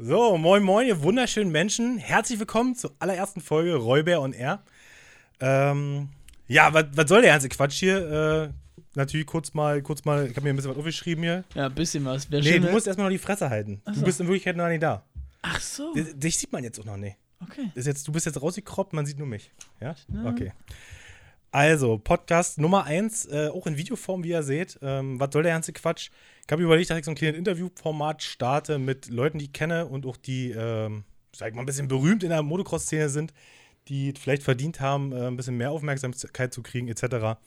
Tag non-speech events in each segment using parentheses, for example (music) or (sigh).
So, moin moin, ihr wunderschönen Menschen. Herzlich willkommen zur allerersten Folge Räuber und R. Ähm, ja, was soll der ganze Quatsch hier? Äh, natürlich kurz mal, kurz mal, ich habe mir ein bisschen was aufgeschrieben hier. Ja, ein bisschen was. Wär nee, schön, du musst erstmal noch die Fresse halten. So. Du bist in Wirklichkeit noch nicht da. Ach so. Dich sieht man jetzt auch noch nicht. Okay. Ist jetzt, du bist jetzt rausgekroppt, man sieht nur mich. Ja? ja. Okay. Also, Podcast Nummer 1, äh, auch in Videoform, wie ihr seht. Ähm, was soll der ganze Quatsch? Ich habe überlegt, dass ich so ein kleines Interviewformat starte mit Leuten, die ich kenne und auch die, ähm, sag ich mal, ein bisschen berühmt in der Motocross-Szene sind, die vielleicht verdient haben, äh, ein bisschen mehr Aufmerksamkeit zu kriegen, etc.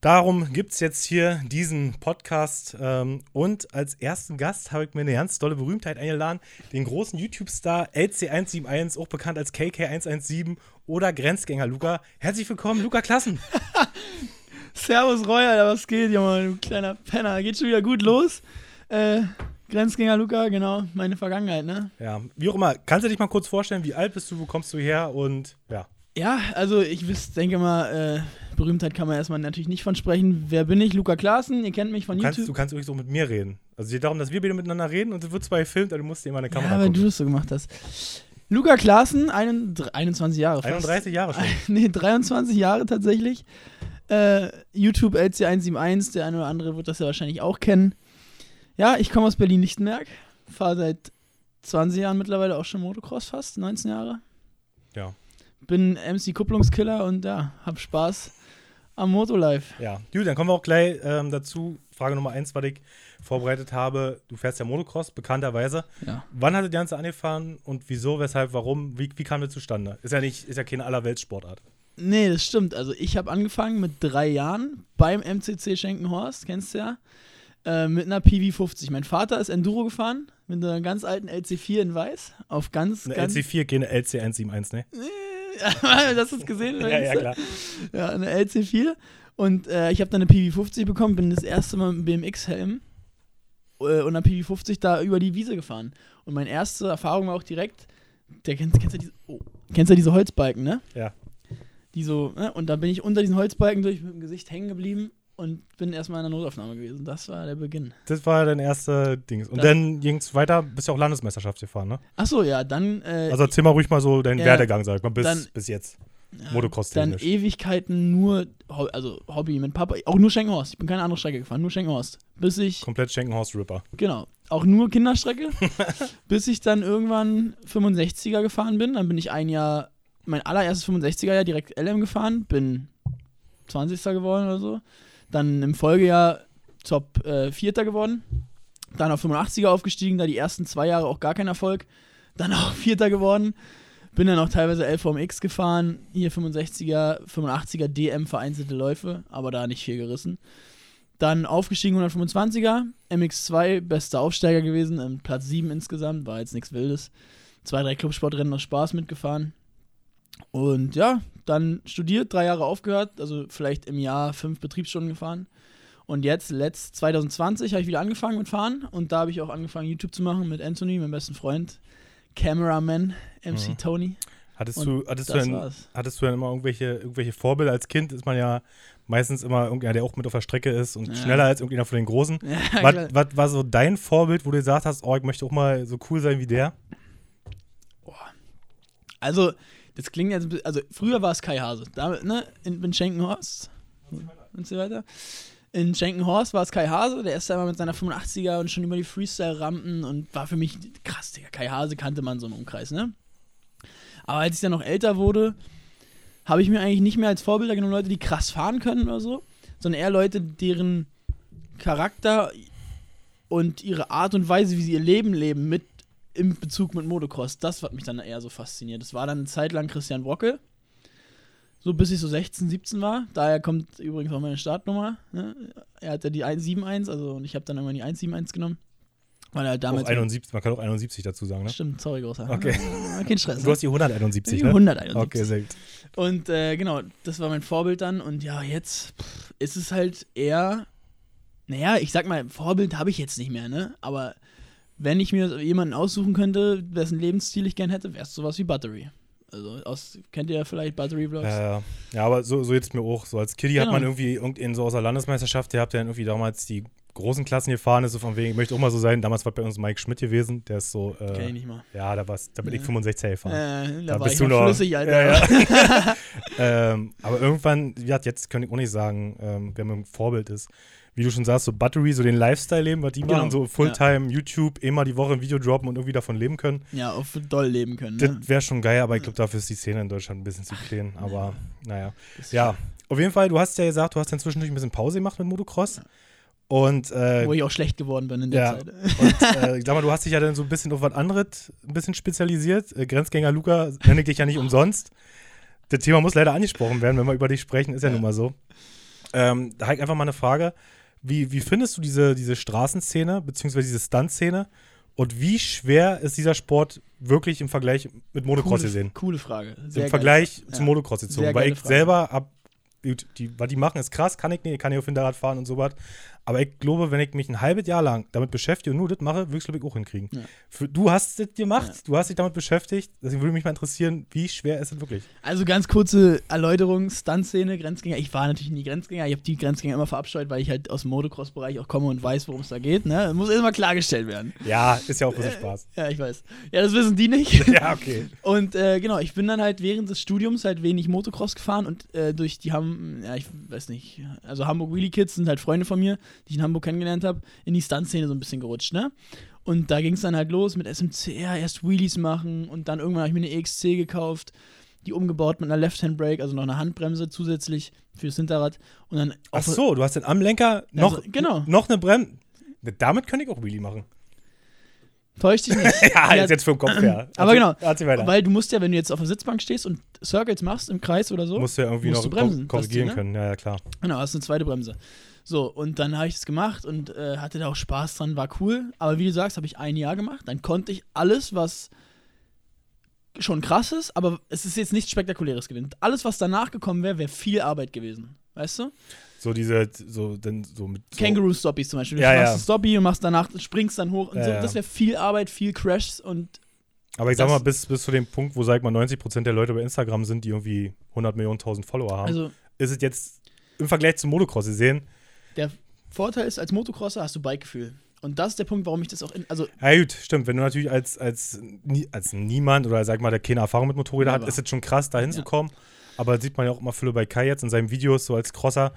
Darum gibt es jetzt hier diesen Podcast. Ähm, und als ersten Gast habe ich mir eine ganz tolle Berühmtheit eingeladen: den großen YouTube-Star LC171, auch bekannt als KK117 oder Grenzgänger Luca. Herzlich willkommen, Luca Klassen. (laughs) Servus, Royal, was geht, Junge, du kleiner Penner. Geht schon wieder gut los. Äh, Grenzgänger Luca, genau, meine Vergangenheit, ne? Ja, wie auch immer. Kannst du dich mal kurz vorstellen, wie alt bist du, wo kommst du her und ja. Ja, also ich wiss, denke mal, äh, Berühmtheit kann man erstmal natürlich nicht von sprechen. Wer bin ich? Luca Klaassen, ihr kennt mich von du YouTube. Kannst, du kannst übrigens auch mit mir reden. Also es geht darum, dass wir beide miteinander reden und es wird zwar gefilmt, aber du musst dir immer eine Kamera ja, weil gucken. du das so gemacht hast. Luca Klaassen, 21 Jahre fast. 31 Jahre schon. (laughs) nee, 23 Jahre tatsächlich. Äh, YouTube LC171, der eine oder andere wird das ja wahrscheinlich auch kennen. Ja, ich komme aus Berlin-Lichtenberg, fahre seit 20 Jahren mittlerweile auch schon Motocross fast, 19 Jahre. Ja. Bin MC-Kupplungskiller und ja, hab Spaß am Motolife. Ja, gut, dann kommen wir auch gleich ähm, dazu. Frage Nummer eins, was ich vorbereitet habe. Du fährst ja Motocross, bekannterweise. Ja. Wann hat das Ganze angefangen und wieso, weshalb, warum? Wie, wie kam das zustande? Ist ja nicht, ist ja keine Allerweltssportart. Nee, das stimmt. Also ich habe angefangen mit drei Jahren beim MCC Schenkenhorst, kennst du ja, äh, mit einer PV50. Mein Vater ist Enduro gefahren, mit einer ganz alten LC4 in Weiß, auf ganz, eine ganz... LC4, keine LC171, ne? das (laughs) hast du gesehen? ja, ja, klar. Ja, eine LC4. Und äh, ich habe dann eine PV50 bekommen, bin das erste Mal mit einem BMX-Helm äh, und einer PV50 da über die Wiese gefahren. Und meine erste Erfahrung war auch direkt, der kennst, kennst, du, diese, oh, kennst du diese Holzbalken, ne? Ja. Die so, ne? Und da bin ich unter diesen Holzbalken durch mit dem Gesicht hängen geblieben und bin erstmal in der Notaufnahme gewesen. Das war der Beginn. Das war dein erster Dings. Und das dann ging es weiter, bist ja auch Landesmeisterschaft gefahren, ne? Achso, ja, dann. Äh, also erzähl mal ruhig mal so deinen ja, Werdegang, sag ich mal, bis, dann, bis jetzt. Ja, Motocross-technisch. Dann Ewigkeiten nur, also Hobby mit Papa, auch nur Schenkenhorst. Ich bin keine andere Strecke gefahren, nur Schenkenhorst. Bis ich. Komplett Schenkenhorst-Ripper. Genau. Auch nur Kinderstrecke. (laughs) bis ich dann irgendwann 65er gefahren bin. Dann bin ich ein Jahr, mein allererstes 65er Jahr direkt LM gefahren. Bin 20. geworden oder so. Dann im Folgejahr Top äh, Vierter geworden. Dann auf 85er aufgestiegen, da die ersten zwei Jahre auch gar kein Erfolg. Dann auch (laughs) Vierter geworden. Bin dann auch teilweise LVMX gefahren. Hier 65er, 85er DM vereinzelte Läufe, aber da nicht viel gerissen. Dann aufgestiegen 125er, MX2, bester Aufsteiger gewesen, Platz 7 insgesamt, war jetzt nichts Wildes. Zwei, drei Clubsportrennen aus Spaß mitgefahren. Und ja, dann studiert, drei Jahre aufgehört, also vielleicht im Jahr fünf Betriebsstunden gefahren. Und jetzt, letzt 2020, habe ich wieder angefangen mit Fahren und da habe ich auch angefangen, YouTube zu machen mit Anthony, meinem besten Freund, Cameraman, MC mhm. Tony. Hattest du, hattest, du denn, hattest du denn immer irgendwelche, irgendwelche Vorbilder? Als Kind ist man ja meistens immer irgendjemand, der auch mit auf der Strecke ist und ja. schneller als irgendjemand von den Großen. (laughs) Ja, was, was, war so dein Vorbild, wo du gesagt hast, oh, ich möchte auch mal so cool sein wie der? Also, das klingt jetzt, also früher war es Kai Hase, da, ne, in, in Schenkenhorst und so weiter. In Schenkenhorst war es Kai Hase, der ist da immer mit seiner 85er und schon über die Freestyle-Rampen und war für mich krass, Digga. Kai Hase kannte man so einen Umkreis, ne? Aber als ich dann noch älter wurde, habe ich mir eigentlich nicht mehr als Vorbilder genommen Leute, die krass fahren können oder so, sondern eher Leute, deren Charakter und ihre Art und Weise, wie sie ihr Leben leben, mit im Bezug mit Motocross. Das hat mich dann eher so fasziniert. Das war dann eine Zeit lang Christian Brocke. So bis ich so 16, 17 war. Daher kommt übrigens auch meine Startnummer. Ne? Er hat ja die 171, also und ich habe dann immer die 171 genommen. Weil er damals. Auch 71, man kann auch 71 dazu sagen, ne? Stimmt, sorry, großer. Okay. (laughs) Kein Stress. Du hast die 171, die ne? 171. Okay, sehr gut. Und äh, genau, das war mein Vorbild dann. Und ja, jetzt pff, ist es halt eher. Naja, ich sag mal, Vorbild habe ich jetzt nicht mehr, ne? Aber wenn ich mir jemanden aussuchen könnte, wessen Lebensstil ich gern hätte, wäre es sowas wie Battery. Also aus, kennt ihr ja vielleicht Battery Vlogs? Ja, ja, aber so, so jetzt mir auch. So als Kiddie genau. hat man irgendwie irgendeinen so aus der Landesmeisterschaft, der habt ja irgendwie damals die großen Klassen gefahren ist, so von wegen, ich möchte auch mal so sein. Damals war bei uns Mike Schmidt gewesen, der ist so. Äh, Kenn ich nicht mal. Ja, da, war's, da bin ich Ja. 65 gefahren. Äh, da, Da war bist ich du noch flüssig, Alter. Ja, ja. (laughs) (laughs) ähm, aber irgendwann, gesagt, jetzt kann ich auch nicht sagen, ähm, wer mein Vorbild ist. Wie du schon sagst, so Battery, so den Lifestyle leben, was die Genau. machen, so Fulltime, YouTube, immer die Woche ein Video droppen und irgendwie davon leben können. Ja, auf doll leben können. Ne? Das wäre schon geil, aber ich glaube, dafür ist die Szene in Deutschland ein bisschen zu klein. Aber naja. Ja, auf jeden Fall, du hast ja gesagt, du hast dann zwischendurch ein bisschen Pause gemacht mit Motocross. Und, äh, Wo ich auch schlecht geworden bin in der ja. Zeit. und äh, ich sag mal, du hast dich ja dann so ein bisschen auf was anderes ein bisschen spezialisiert. Äh, Grenzgänger Luca nenne ich dich ja nicht umsonst. Das Thema muss leider angesprochen werden, wenn wir über dich sprechen, ist ja, Ja. nun mal so. Ähm, da habe ich einfach mal eine Frage. Wie, wie findest du diese, diese Straßenszene, beziehungsweise diese Stunt-Szene? Und wie schwer ist dieser Sport wirklich im Vergleich mit Motocross coole, gesehen? coole Frage. Sehr Im Vergleich Frage. zum Ja. Motocross gezogen. Weil ich Frage. selber gut, die, was die machen, ist krass, kann ich nicht, ich kann nicht auf Hinterrad fahren und so was. Aber ich glaube, wenn ich mich ein halbes Jahr lang damit beschäftige und nur das mache, würde ich es, glaube ich, auch hinkriegen. Ja. Für, du hast das gemacht, Ja. du hast dich damit beschäftigt. Deswegen würde mich mal interessieren, wie schwer ist es wirklich? Also ganz kurze Erläuterung, Stuntszene, Grenzgänger. Ich war natürlich nie Grenzgänger. Ich habe die Grenzgänger immer verabscheut, weil ich halt aus dem Motocross-Bereich auch komme und weiß, worum es da geht. Ne? Muss erstmal klargestellt werden. Ja, ist ja auch ein bisschen Spaß. Ja, ich weiß. Ja, das wissen die nicht. (laughs) Ja, okay. Und äh, genau, ich bin dann halt während des Studiums halt wenig Motocross gefahren und äh, durch die haben, ja, ich weiß nicht, also Hamburg Wheelie Kids sind halt Freunde von mir, die ich in Hamburg kennengelernt habe, in die Stuntszene so ein bisschen gerutscht, ne? Und da ging es dann halt los mit SMCR, erst Wheelies machen und dann irgendwann habe ich mir eine EXC gekauft, die umgebaut mit einer Left-Hand-Brake, also noch eine Handbremse zusätzlich fürs Hinterrad und dann Ach so, du hast dann am Lenker noch, Also, genau. noch eine Bremse. Damit könnte ich auch Wheelie machen. täuscht dich nicht. (laughs) Ja, Ja, ist jetzt für den Kopf her. (clears throat) aber genau. Weil du musst ja, wenn du jetzt auf der Sitzbank stehst und Circles machst im Kreis oder so, musst du ja irgendwie noch bremsen, kor- korrigieren Ding, können. Ja, ja, klar. Genau, hast eine zweite Bremse. So, und dann habe ich das gemacht und äh, hatte da auch Spaß dran, war cool. Aber wie du sagst, habe ich ein Jahr gemacht. Dann konnte ich alles, was schon krass ist, aber es ist jetzt nichts Spektakuläres gewesen. Alles, was danach gekommen wäre, wäre viel Arbeit gewesen. Weißt du? So diese, so, dann so mit. So, Kangaroo-Stoppies zum Beispiel. Du Ja, machst ja. einen Stoppie und machst danach, springst dann hoch und Ja, so. Das wäre viel Arbeit, viel Crashs und Aber ich sag mal, bis, bis zu dem Punkt, wo, sag mal, 90% der Leute bei Instagram sind, die irgendwie 100 Millionen, 1000 Follower haben, also ist es jetzt im Vergleich zum Motocross gesehen, der Vorteil ist, als Motocrosser hast du Bikegefühl. Und das ist der Punkt, warum ich das auch in, also ja gut, stimmt, wenn du natürlich als, als, als niemand oder sag mal, der keine Erfahrung mit Motorrädern hat, ist es schon krass, da hinzukommen. Aber das sieht man ja auch immer viele bei Kai jetzt in seinen Videos, so als Crosser,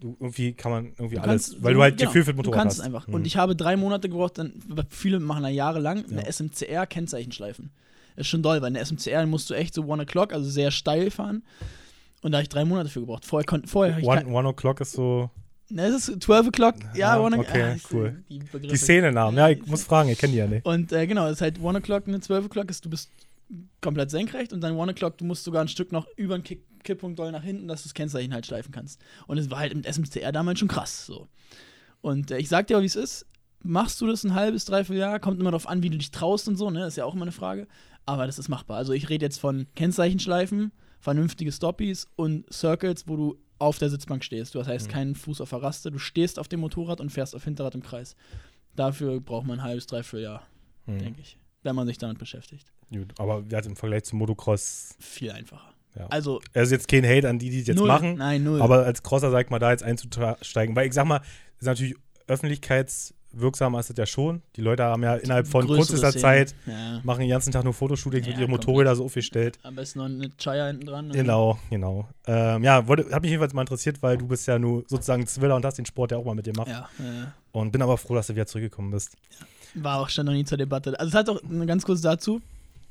du, irgendwie kann man irgendwie Du alles, kannst- weil du halt genau, Gefühl für das Motorrad Du kannst hast. es einfach. Mhm. Und ich habe drei Monate gebraucht, dann, viele machen da jahrelang, eine Ja. SMCR-Kennzeichen schleifen. Ist schon doll, weil eine SMCR musst du echt so One O'Clock, also sehr steil fahren. Und da habe ich drei Monate für gebraucht. Vorher konnte, vorher habe ich One, One O'Clock ist so ne, es ist 12 O'Clock, ja, Ja, One O'Clock. okay, ah, cool. Die, die. Szenenamen. Ja, ich muss fragen, ich kenne die ja nicht. Und äh, genau, es ist halt One O'Clock, eine 12 O'Clock ist, du bist komplett senkrecht und dann One O'Clock, du musst sogar ein Stück noch über den Kick, Kipppunkt doll nach hinten, dass du das Kennzeichen halt schleifen kannst. Und es war halt mit SMCR damals schon krass so. Und äh, ich sag dir auch, wie es ist. Machst du das ein halbes, dreiviertel Jahr? Kommt immer darauf an, wie du dich traust und so, ne? Ist ja auch immer eine Frage. Aber das ist machbar. Also ich rede jetzt von Kennzeichenschleifen, vernünftige Stoppies und Circles, wo du auf der Sitzbank stehst. Du hast heißt Mhm. keinen Fuß auf der Raste, du stehst auf dem Motorrad und fährst auf Hinterrad im Kreis. Dafür braucht man ein halbes, dreiviertel Jahr, Hm. denke ich. Wenn man sich damit beschäftigt. Gut, aber im Vergleich zum Motocross, Viel einfacher. ja. Also, Also jetzt kein Hate an die, die es jetzt null. machen, Nein, null. aber als Crosser, sag ich mal, da jetzt einzusteigen, weil ich sag mal, ist natürlich öffentlichkeitswirksamer ist das ja schon. Die Leute haben ja innerhalb von kürzester. Zeit, Ja. machen den ganzen Tag nur Fotoshootings Ja, mit ihren komplett. Motorrädern so aufgestellt. Am besten noch eine Chaya hinten dran. Genau, genau. Ähm, ja, wollte, hat mich jedenfalls mal interessiert, weil du bist ja nur sozusagen Zwiller und hast den Sport ja auch mal mit dir gemacht. Ja, ja. Und bin aber froh, dass du wieder zurückgekommen bist. War auch schon noch nie zur Debatte. Also es hat auch, ganz kurz dazu,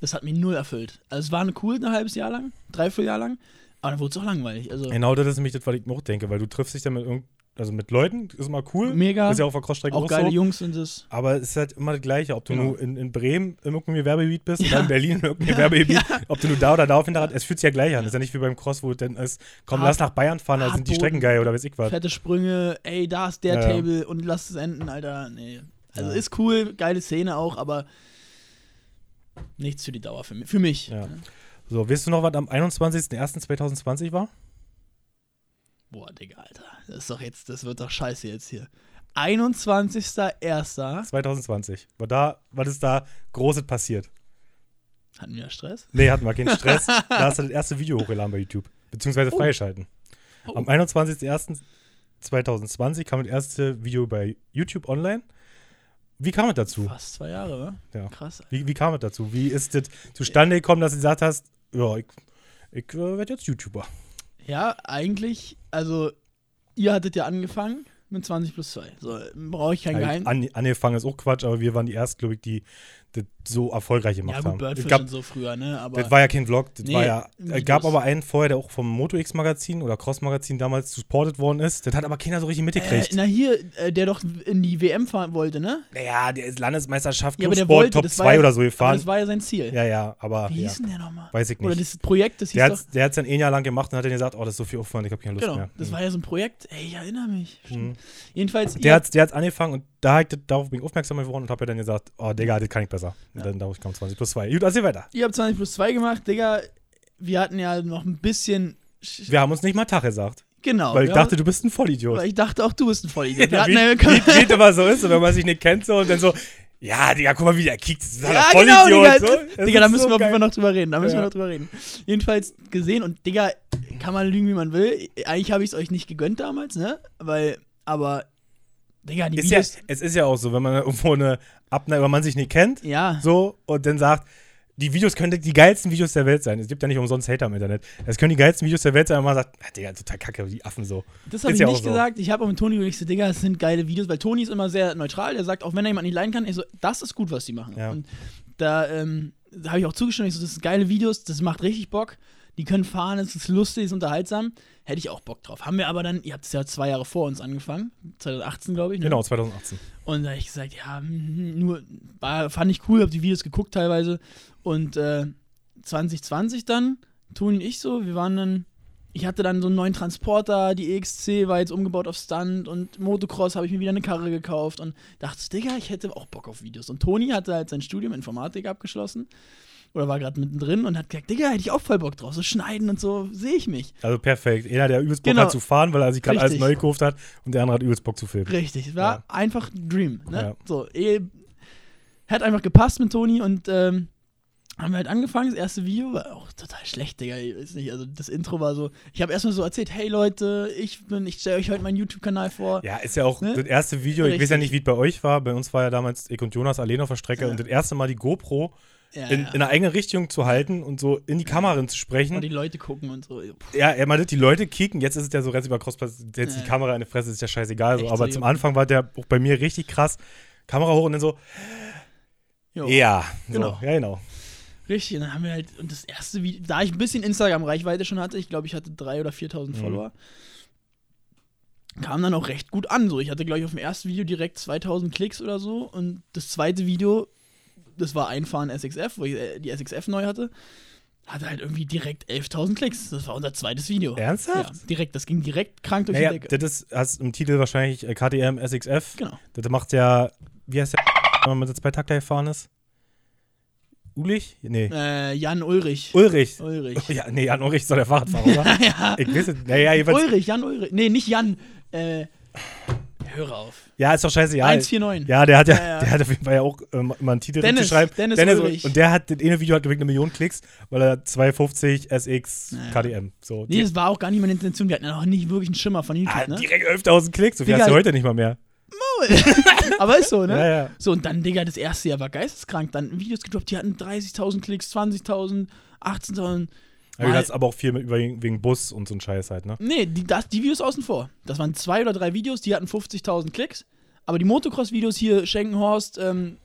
das hat mich null erfüllt. Also es war eine cool, ein halbes Jahr lang, dreiviertel Jahr lang, aber dann wurde es auch langweilig. Also Genau, das ist nämlich das, was ich mir auch denke, weil du triffst dich dann mit irgend, also mit Leuten, ist immer cool. mega, Ist ja auf der Crossstrecke auch auch, geile so. Jungs sind es. Aber es ist halt immer das Gleiche, ob du Genau. nur in, in Bremen in irgendeinem Gewerbegebiet bist Ja. oder in Berlin in irgendeinem (laughs) Ja, Gewerbegebiet, ob du nur da oder da auf Hinterrad, es fühlt sich ja gleich an. Es ist ja nicht wie beim Cross, wo es dann ist, komm, Hart- lass nach Bayern fahren, da sind die. Strecken geil oder weiß ich was. Fette Sprünge, ey, da ist der Ja, ja. Table und lass es enden, Alter. Nee. Also Ja. ist cool, geile Szene auch, aber nichts für die Dauer für mich. Für mich. Ja. So, weißt du noch, was am 21.01.2020 war? Boah, Digga, Alter. Das ist doch jetzt, das wird doch scheiße jetzt hier. 21.01. 2020. War da, was ist da Großes passiert? Hatten wir Stress? Nee, hatten wir keinen Stress. (laughs) da hast du das erste Video hochgeladen bei YouTube. Beziehungsweise Oh. freigeschalten. Oh. Am 2020 kam das erste Video bei YouTube online. Wie kam es dazu? Fast zwei Jahre, wa? Ja. Krass. Wie, wie kam es dazu? Wie ist das zustande gekommen, dass du gesagt hast, ja, ich, ich äh, werde jetzt YouTuber? Ja, eigentlich, also ihr hattet ja angefangen mit 20 plus 2. So, brauche ich kein Geheimnis. An, angefangen ist auch Quatsch, aber wir waren die ersten, glaube ich, die das so erfolgreich gemacht Ja, gut, haben. Es Birdfish gab, und so früher, ne? Aber das war ja kein Vlog, das Nee, war ja. Es gab aber einen vorher, der auch vom Moto X Magazin oder Cross Magazin damals supported worden ist. Das hat aber keiner so richtig äh, mitgekriegt. na hier, äh, der doch in die WM fahren wollte, ne? naja, der ist Landesmeisterschaft Ja, aber der Clubsport wollte, Top das war 2 ja- oder so gefahren. das war ja sein Ziel. Ja, ja, aber Wie hieß denn der nochmal? weiß ich Oder nicht. das Projekt, das hieß Der doch. hat es dann ein Jahr lang gemacht und hat dann gesagt, oh, das ist so viel Aufwand, ich habe keine Lust Genau, mehr. das Mhm. war ja so ein Projekt. Ey, ich erinnere mich. Mhm. Jedenfalls, Der hat der hat's angefangen und da ich, darauf bin ich aufmerksam geworden und habe ja dann gesagt, oh, Digga, das kann ich besser. Und Ja. dann darauf kam 20 plus 2. Gut, erzähl weiter. ihr habt 20 plus 2 gemacht, Digga. Wir hatten ja noch ein bisschen. sch- Wir haben uns nicht mal Tag gesagt, Genau. weil ich dachte, haben- du bist ein Vollidiot. weil ich dachte auch, du bist ein Vollidiot. (laughs) Ja, wie, ja, wie, wie (laughs) immer so ist, wenn man sich nicht kennt so und dann so, ja, Digga, guck mal, wie der kickt. Das ist halt Ja, ein genau, Vollidiot. Digga. so. Digga, da müssen so wir auf jeden. Fall noch drüber reden. Da müssen Ja. wir noch drüber reden. Jedenfalls gesehen und Digga, kann man lügen, wie man will. Eigentlich habe ich es euch nicht gegönnt damals, ne? Weil, aber, Digga, die Ist ja, Videos. es ist ja auch so, wenn man (laughs) irgendwo eine Abneigung, wenn man sich nicht kennt, Ja, so, und dann sagt, die Videos könnten die geilsten Videos der Welt sein. Es gibt ja nicht umsonst Hater im Internet. Es können die geilsten Videos der Welt sein, und man sagt, ah, Digga, total kacke, die Affen so. das habe ich ja nicht auch so. gesagt. Ich habe auch mit Toni gesagt, ich so, Digga, das sind geile Videos, weil Toni ist immer sehr neutral. Der sagt, auch wenn er jemand nicht leiden kann, ich so, das ist gut, was die machen. Ja. Und da, ähm, da habe ich auch zugestimmt. Ich so, das sind geile Videos, das macht richtig Bock. Die können fahren, es ist lustig, es ist unterhaltsam. Hätte ich auch Bock drauf. Haben wir aber dann, ihr habt es ja zwei Jahre vor uns angefangen, 2018, glaube ich. Ne? Genau, 2018. Und da habe ich gesagt, ja, mhm, nur, war, fand ich cool, habe die Videos geguckt teilweise. Und äh, 2020 dann, Toni und ich so, wir waren dann, ich hatte dann so einen neuen Transporter, die EXC war jetzt umgebaut auf Stunt und Motocross habe ich mir wieder eine Karre gekauft und dachte, Digga, ich hätte auch Bock auf Videos. Und Toni hatte halt sein Studium Informatik abgeschlossen oder war gerade mittendrin und hat gesagt, Digga, hätte ich auch voll Bock drauf, so schneiden und so, sehe ich mich. Also perfekt. Einer, der übelst Bock Genau. hat zu fahren, weil er sich gerade alles Richtig. neu gekauft hat und der andere hat übelst Bock zu filmen. Richtig, es war Ja. einfach ein Dream. Ne? Ja. So, eh, hat einfach gepasst mit Toni und ähm, haben wir halt angefangen. Das erste Video war auch total schlecht, Digga. Ich weiß nicht, also das Intro war so. Ich habe erstmal so erzählt: Hey Leute, ich bin, ich stelle euch heute meinen YouTube-Kanal vor. Ja, ist ja auch Ne? das erste Video. Ich weiß ja Richtig. nicht, wie es bei euch war. Bei uns war ja damals ich und Jonas allein auf der Strecke Ja. und das erste Mal die GoPro Ja, in, ja. in eine eigene Richtung zu halten und so in die Kamera zu Und sprechen. die Leute gucken und so. Puh, Ja, er meinte, die Leute kicken. Jetzt ist es ja so über Crossplatz. Jetzt Ja. die Kamera in der Fresse ist ja scheißegal. So. Aber so, zum. Anfang war der auch bei mir richtig krass. Kamera hoch und dann so, jo. ja. So, Genau. Ja, genau. Richtig, und dann haben wir halt, und das erste Video, da ich ein bisschen Instagram-Reichweite schon hatte, ich glaube, ich hatte 3.000 oder 4.000 Mhm. Follower, kam dann auch recht gut an. So, ich hatte, glaube ich, auf dem ersten Video direkt 2.000 Klicks oder so und das zweite Video, das war Einfahren SXF, wo ich äh, die SXF neu hatte, hatte halt irgendwie direkt 11.000 Klicks. Das war unser zweites Video. Ernsthaft? Ja, direkt, das ging direkt krank durch Naja, die Decke. das ist, hast im Titel wahrscheinlich äh, KTM SXF. Genau. Das macht ja, wie heißt der, wenn man mit der Zweitakter gefahren ist? Ulich? Nee. Äh, Jan Ulrich. Ulrich. Ulrich. (laughs) Ja, nee, Jan Ulrich doch der Fahrradfahrer, oder? (laughs) ja. Ich weiß es. Naja. Ulrich, Jan Ulrich. Nee, nicht Jan. Äh, hör auf. Ja, ist doch scheiße. Ja, 149. ja der hat ja, Ja, ja. der hat auf jeden Fall ja auch ähm, immer einen Titel Dennis, schreiben. Dennis Ulrich. Und der hat, das eine Video hat wirklich eine Million Klicks, weil er 250 SX Ja. KDM. So, Nee, das war auch gar nicht meine Intention. Wir hatten ja noch nicht wirklich einen Schimmer von YouTube, ah, ne? direkt 11.000 Klicks. So viel Digga, hast du heute nicht mal mehr. (laughs) Aber ist so, ne? Ja, ja. So, und dann, Digga, das erste Jahr war geisteskrank. Dann Videos gedroppt, die hatten 30.000 Klicks, 20.000, 18.000. Aber du hast aber auch viel mit, wegen, Bus und so ein Scheiß halt, ne? Nee, die, das, die Videos außen vor. Das waren zwei oder drei Videos, die hatten 50.000 Klicks. Aber die Motocross-Videos hier, Schenkenhorst, ähm,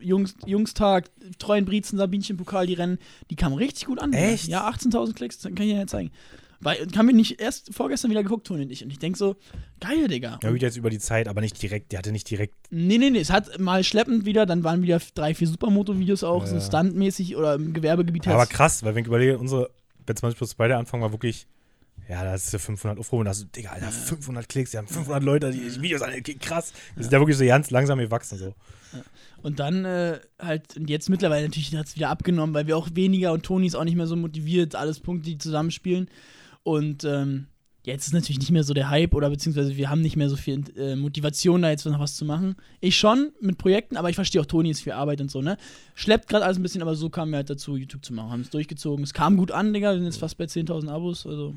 Jungs, Jungstag, Treuenbrietzen, Sabinchen, Pokal, die Rennen, die kamen richtig gut an. Echt? Ja, 18.000 Klicks, das kann ich dir ja zeigen. Weil, haben wir nicht erst vorgestern wieder geguckt, Toni und ich. Und ich denk so, geil, Digga. Ja, gut, jetzt über die Zeit, aber nicht direkt. Der hatte nicht direkt. Nee, nee, nee, es hat mal schleppend wieder, dann waren wieder drei, vier Supermoto-Videos auch, Ja, so stuntmäßig oder im Gewerbegebiet. Aber krass, weil wenn ich überlege, unsere bei 20 plus 2 der Anfang war wirklich. Ja, da ist ja 500 Aufrufe und da du, Digga, Alter, 500 Klicks, die haben 500 Leute, die die Videos an, krass. Das ist ja wirklich so ganz langsam gewachsen so. Und dann äh, halt, und jetzt mittlerweile natürlich hat es wieder abgenommen, weil wir auch weniger und Toni ist auch nicht mehr so motiviert, alles Punkte, die zusammenspielen. Und ähm, jetzt ist natürlich nicht mehr so der Hype oder beziehungsweise wir haben nicht mehr so viel äh, Motivation, da jetzt noch was zu machen. Ich schon mit Projekten, aber ich verstehe auch, Toni ist viel Arbeit und so, ne? Schleppt gerade alles ein bisschen, aber so kamen wir halt dazu, YouTube zu machen. Haben es durchgezogen. Es kam gut an, Digga. Wir sind jetzt fast bei 10.000 Abos, also.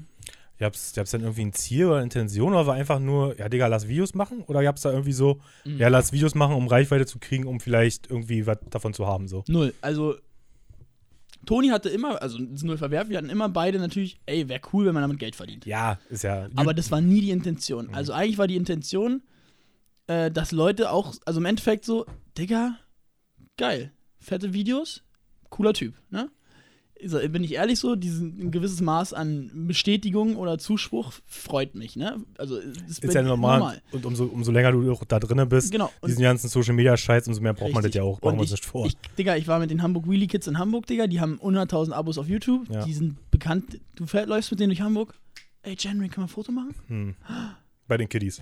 Gab es dann irgendwie ein Ziel oder eine Intention oder war einfach nur, ja, Digga, lass Videos machen? Oder gab es da irgendwie so, Mhm. ja, lass Videos machen, um Reichweite zu kriegen, um vielleicht irgendwie was davon zu haben, so? Null. Also, Toni hatte immer, also das ist null verwerfen, wir hatten immer beide natürlich, ey, wäre cool, wenn man damit Geld verdient. Ja, ist ja. Aber das war nie die Intention. Mhm. Also eigentlich war die Intention, äh, dass Leute auch, also im Endeffekt so, Digga, geil, fette Videos, cooler Typ, ne? Bin ich ehrlich so, diesen, ein gewisses Maß an Bestätigung oder Zuspruch freut mich, ne? Also ist ja normal. Und umso, umso länger du auch da drinnen bist, Genau. Und diesen ganzen Social Media Scheiß, umso mehr braucht man das Richtig. ja auch. Brauchen wir uns ich- nicht vor. Ich, Digga, ich war mit den Hamburg Wheelie Kids in Hamburg, Digga. Die haben 100.000 Abos auf YouTube. Ja. Die sind bekannt. Du fähr, läufst mit denen durch Hamburg. Ey, January, können wir ein Foto machen? hm. Bei den Kiddies.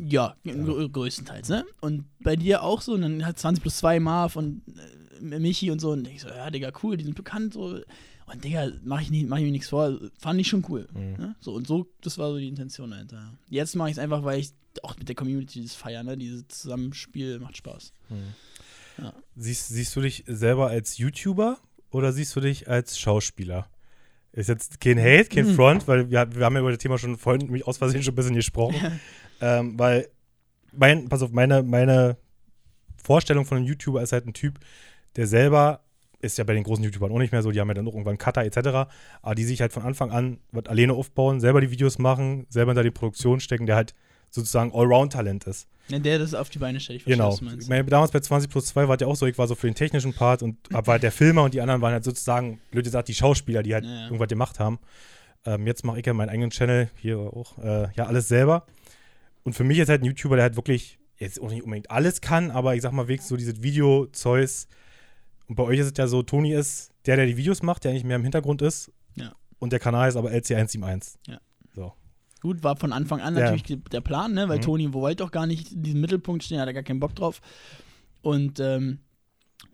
Ja, grö- größtenteils, ne? Und bei dir auch so. Und dann hat 20 plus 2 Marv und äh, Michi und so. Und ich so, ja, Digga, cool, die sind bekannt. So. Und Digga, mach ich, nicht, mach ich mir nichts vor. Fand ich schon cool. Mhm. Ne? So, und so, das war so die Intention dahinter. ja. Jetzt mache ich es einfach, weil ich auch mit der Community das feiern, ne? Dieses Zusammenspiel macht Spaß. Siehst, siehst du dich selber als YouTuber oder siehst du dich als Schauspieler? Ist jetzt kein Hate, kein Hm. Front, weil wir, wir haben ja über das Thema schon vorhin nämlich aus Versehen schon ein bisschen gesprochen. ähm, weil, mein, pass auf, meine, meine Vorstellung von einem YouTuber ist halt ein Typ, der selber, ist ja bei den großen YouTubern auch nicht mehr so, die haben ja dann auch irgendwann Cutter etc., aber die sich halt von Anfang an was alleine aufbauen, selber die Videos machen, selber hinter die Produktion stecken, der halt sozusagen Allround-Talent ist. Ne, der das auf die Beine stellt. Ich verstehe, Genau. was du meinst. Ich meine, damals bei 20 plus 2 war ja auch so, ich war so für den technischen Part und war halt der Filmer und die anderen waren halt sozusagen, blöd gesagt, die Schauspieler, die halt Ja, ja. irgendwas gemacht haben. Ähm, jetzt mache ich ja meinen eigenen Channel, hier auch, äh, ja, alles selber. Und für mich ist halt ein YouTuber, der halt wirklich jetzt auch nicht unbedingt alles kann, aber ich sag mal, wenigstens so dieses Video-Zeus. Und bei euch ist es ja so, Toni ist der, der die Videos macht, der nicht mehr im Hintergrund ist. Ja. Und der Kanal ist aber LC171. Gut, war von Anfang an Ja. natürlich die- der Plan, ne? Weil Mhm. Toni wollte doch gar nicht in diesem Mittelpunkt stehen, hat er gar keinen Bock drauf. Und ähm,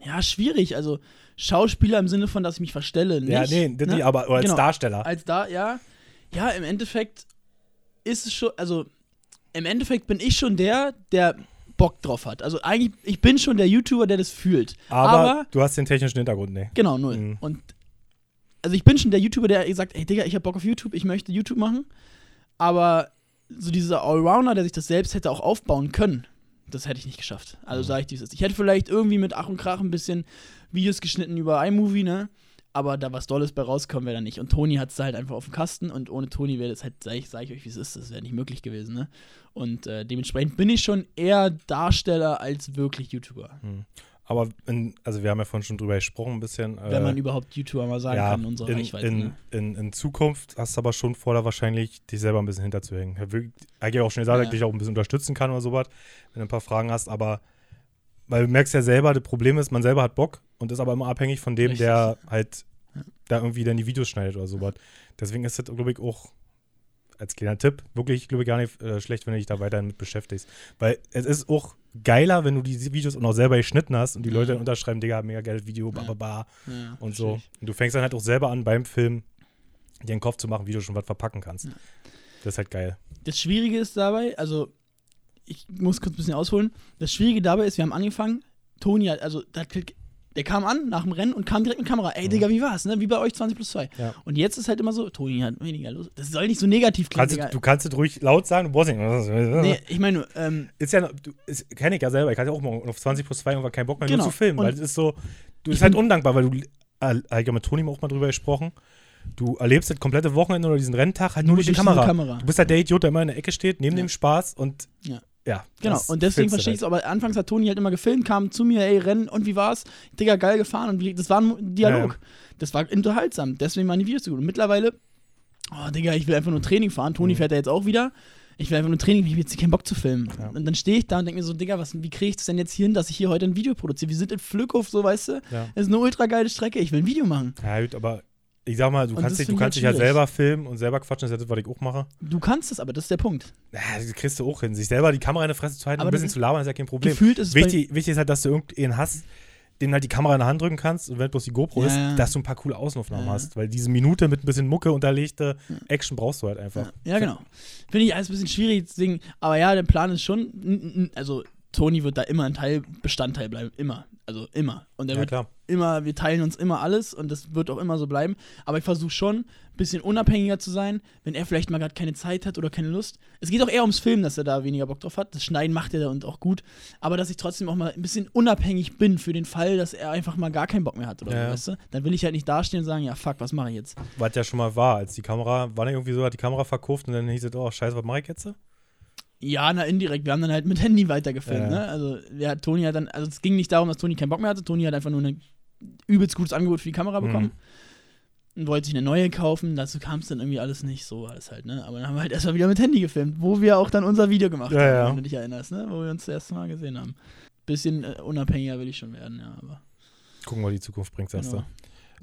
ja, schwierig. Also Schauspieler im Sinne von, dass ich mich verstelle, nicht. ja, nee, ne? nicht, aber als Genau. Darsteller. Als da, ja. Ja, im Endeffekt ist es schon, also im Endeffekt bin ich schon der, der Bock drauf hat. Also eigentlich, ich bin schon der YouTuber, der das fühlt. Aber, aber du hast den technischen Hintergrund, ne? Genau, null. Mhm. Und also ich bin schon der YouTuber, der sagt, ey Digga, ich hab Bock auf YouTube, ich möchte YouTube machen. Aber so dieser Allrounder, der sich das selbst hätte auch aufbauen können, das hätte ich nicht geschafft. Also Mhm. sage ich dieses. Ich hätte vielleicht irgendwie mit Ach und Krach ein bisschen Videos geschnitten über iMovie, ne? Aber da was Dolles bei rauskommen wäre da nicht. Und Toni hat es halt einfach auf dem Kasten und ohne Toni wäre das halt, sag ich, sag ich euch, wie es ist, das wäre nicht möglich gewesen, ne? Und äh, dementsprechend bin ich schon eher Darsteller als wirklich YouTuber. Aber, in, also wir haben ja vorhin schon drüber gesprochen, ein bisschen. Wenn äh, man überhaupt YouTuber mal sagen ja, kann in unserer in, Reichweite. in, ne? in, in Zukunft hast du aber schon vor, da wahrscheinlich dich selber ein bisschen hinterzuhängen. Er eigentlich auch schon gesagt, dass Ja. ich dich auch ein bisschen unterstützen kann oder sowas, wenn du ein paar Fragen hast, aber weil du merkst ja selber, das Problem ist, man selber hat Bock und ist aber immer abhängig von dem, Richtig. der halt da irgendwie dann die Videos schneidet oder sowas. Deswegen ist das, glaube ich, auch als kleiner Tipp wirklich, glaube ich, gar nicht äh, schlecht, wenn du dich da weiterhin mit beschäftigst. Weil es ist auch geiler, wenn du die Videos auch noch selber geschnitten hast und die Leute Ja. dann unterschreiben, Digga, mega geiles Video, Ja. bababa Ja, und so. Und du fängst dann halt auch selber an, beim Film dir den Kopf zu machen, wie du schon was verpacken kannst. Ja. Das ist halt geil. Das Schwierige ist dabei, also ich muss kurz ein bisschen ausholen. Das Schwierige dabei ist, wir haben angefangen, Toni hat, also der, der kam an nach dem Rennen und kam direkt mit Kamera. Ey, Mhm. Digga, wie war's, ne? Wie bei euch 20 plus 2. Ja. Und jetzt ist halt immer so, Toni hat weniger los. Das soll nicht so negativ klingen, Kannst du, du kannst es ruhig laut sagen, du brauchst nicht. Nee, ich meine, nur, ähm, Ist ja, du, ist, kenn ich ja selber, ich hatte auch mal auf 20 plus 2 irgendwann keinen Bock mehr Genau. nur zu filmen, Und weil es ist so, du ich ist halt undankbar, weil du, äh, ich habe mit Toni auch mal drüber gesprochen, du erlebst das komplette Wochenende oder diesen Renntag halt nur, durch die Kamera. Kamera. Du bist halt der Idiot, der immer in der Ecke steht, neben Ja. dem Spaß und Ja. Ja Genau, und deswegen verstehe ich es, aber anfangs hat Toni halt immer gefilmt, kam zu mir, ey, Rennen, und wie war's? Digga, geil gefahren und wie, das war ein Dialog. Ja, Das war unterhaltsam, deswegen waren die Videos so gut. Und mittlerweile, oh, Digga, ich will einfach nur Training fahren. Toni Mhm. fährt ja jetzt auch wieder. Ich will einfach nur Training, ich habe jetzt keinen Bock zu filmen. Ja. Und dann stehe ich da und denke mir so, Digga, was, wie kriege ich das denn jetzt hier hin, dass ich hier heute ein Video produziere? Wir sind in Flückhof, so, weißt du? Ja. Das ist eine ultra geile Strecke, ich will ein Video machen. Ja, gut, aber ich sag mal, du Und kannst dich, du kannst halt dich ja schwierig. selber filmen und selber quatschen, das ist ja das, was ich auch mache. Du kannst es, aber das ist der Punkt. Ja, das kriegst du auch hin. Sich selber die Kamera in der Fresse zu halten Aber und ein bisschen zu labern, ist ja kein Problem. Gefühlt ist Wichtig, wichtig ist halt, dass du irgendeinen hast, den halt die Kamera in der Hand drücken kannst und wenn bloß die GoPro Ja, ist, ja. dass du ein paar coole Außenaufnahmen Ja, ja. hast. Weil diese Minute mit ein bisschen Mucke unterlegte Action brauchst du halt einfach. Ja, ja genau. Finde ich alles ein bisschen schwierig, deswegen, aber ja, der Plan ist schon, also Toni wird da immer ein Teil, Bestandteil bleiben. Immer. Also immer. Und er Ja, wird klar. Immer, wir teilen uns immer alles und das wird auch immer so bleiben. Aber ich versuche schon, ein bisschen unabhängiger zu sein, wenn er vielleicht mal gerade keine Zeit hat oder keine Lust. Es geht auch eher ums Filmen, dass er da weniger Bock drauf hat. Das Schneiden macht er da und auch gut. Aber dass ich trotzdem auch mal ein bisschen unabhängig bin für den Fall, dass er einfach mal gar keinen Bock mehr hat oder Ja, weißt du? Dann will ich halt nicht dastehen und sagen, ja, fuck, was mache ich jetzt? Was ja schon mal war, als die Kamera, war nicht irgendwie so, hat die Kamera verkauft und dann hieß es, oh, scheiße, was mache ich jetzt? Ja, na, indirekt. Wir haben dann halt mit Handy weitergefilmt, Ja. ne? Also, ja, Toni hat dann, also es ging nicht darum, dass Toni keinen Bock mehr hatte. Toni hat einfach nur ein übelst gutes Angebot für die Kamera Mhm. bekommen. Und wollte sich eine neue kaufen. Dazu kam es dann irgendwie alles nicht. So war es halt, ne? Aber dann haben wir halt erstmal wieder mit Handy gefilmt, wo wir auch dann unser Video gemacht Ja, haben, ja. wenn du dich erinnerst, ne? Wo wir uns das erste Mal gesehen haben. Bisschen äh, unabhängiger will ich schon werden, ja, aber. Gucken, was die Zukunft bringt, sagst Genau.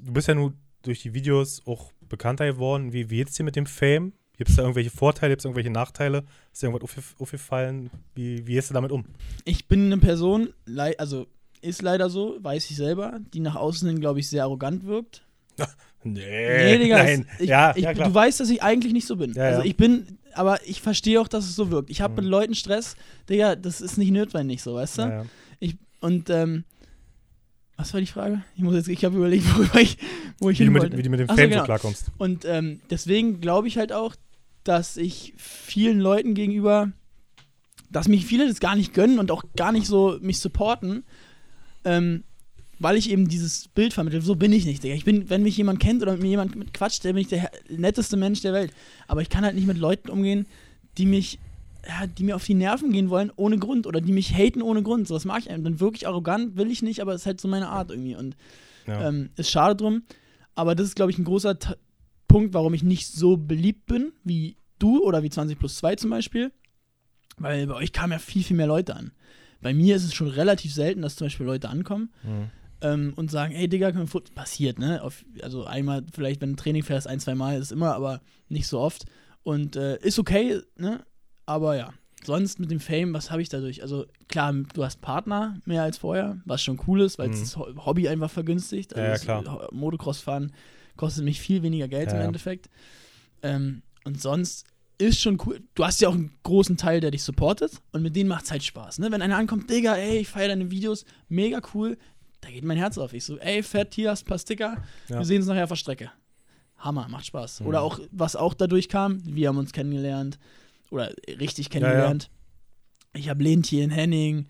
du. Du bist ja nur durch die Videos auch bekannter geworden. Wie, wie geht's dir mit dem Fame? Gibt es da irgendwelche Vorteile, gibt es irgendwelche Nachteile? Ist dir irgendwas aufgef- aufgefallen? Wie, wie gehst du damit um? Ich bin eine Person, also ist leider so, weiß ich selber, die nach außen hin, glaube ich, sehr arrogant wirkt. (laughs) Nee, Nee, Digga, nein. ich, ja, ich, ja, klar. du weißt, dass ich eigentlich nicht so bin. Ja, also ich bin, aber ich verstehe auch, dass es so wirkt. Ich habe Mhm. mit Leuten Stress, Digga, das ist nicht notwendig so, weißt du? Ich, und, ähm, was war die Frage? Ich muss jetzt, ich habe überlegt, (laughs) worüber ich, wo ich Wie, du hin mit, wie du mit dem Ach so, genau. so klarkommst. Und ähm, deswegen glaube ich halt auch, dass ich vielen Leuten gegenüber, dass mich viele das gar nicht gönnen und auch gar nicht so mich supporten, ähm, weil ich eben dieses Bild vermittle. So bin ich nicht, Digga. Ich bin, wenn mich jemand kennt oder mit mir jemand mit quatscht, dann bin ich der netteste Mensch der Welt. Aber ich kann halt nicht mit Leuten umgehen, die mich, ja, die mir auf die Nerven gehen wollen ohne Grund oder die mich haten ohne Grund. So was mag ich einfach. Dann wirklich arrogant will ich nicht, aber es ist halt so meine Art irgendwie. Und Ja. ähm, ist schade drum. Aber das ist, glaube ich, ein großer Ta Punkt, warum ich nicht so beliebt bin wie du oder wie 20 plus 2 zum Beispiel. Weil bei euch kamen ja viel, viel mehr Leute an. Bei mir ist es schon relativ selten, dass zum Beispiel Leute ankommen Mhm. ähm, und sagen, ey Digga, können wir. Passiert, ne? Auf, also einmal, vielleicht, wenn du Training fährst, ein, zwei Mal ist es immer, aber nicht so oft. Und äh, ist okay, ne? Aber ja. Sonst mit dem Fame, was habe ich dadurch? Also klar, du hast Partner mehr als vorher, was schon cool ist, weil es Mhm. das Ho- Hobby einfach vergünstigt. Ja, ja, klar. Motocross fahren kostet mich viel weniger Geld Ja, im. Endeffekt. Ähm, und sonst ist schon cool. Du hast ja auch einen großen Teil, der dich supportet und mit denen macht es halt Spaß. Ne? Wenn einer ankommt, Digga, ey, ich feiere deine Videos, mega cool, da geht mein Herz auf. Ich so, ey, fett, hier hast ein paar Sticker, Ja. wir sehen uns nachher auf der Strecke. Hammer, macht Spaß. Mhm. Oder auch, was auch dadurch kam, wir haben uns kennengelernt oder richtig kennengelernt. Ich habe Lentchen, Henning,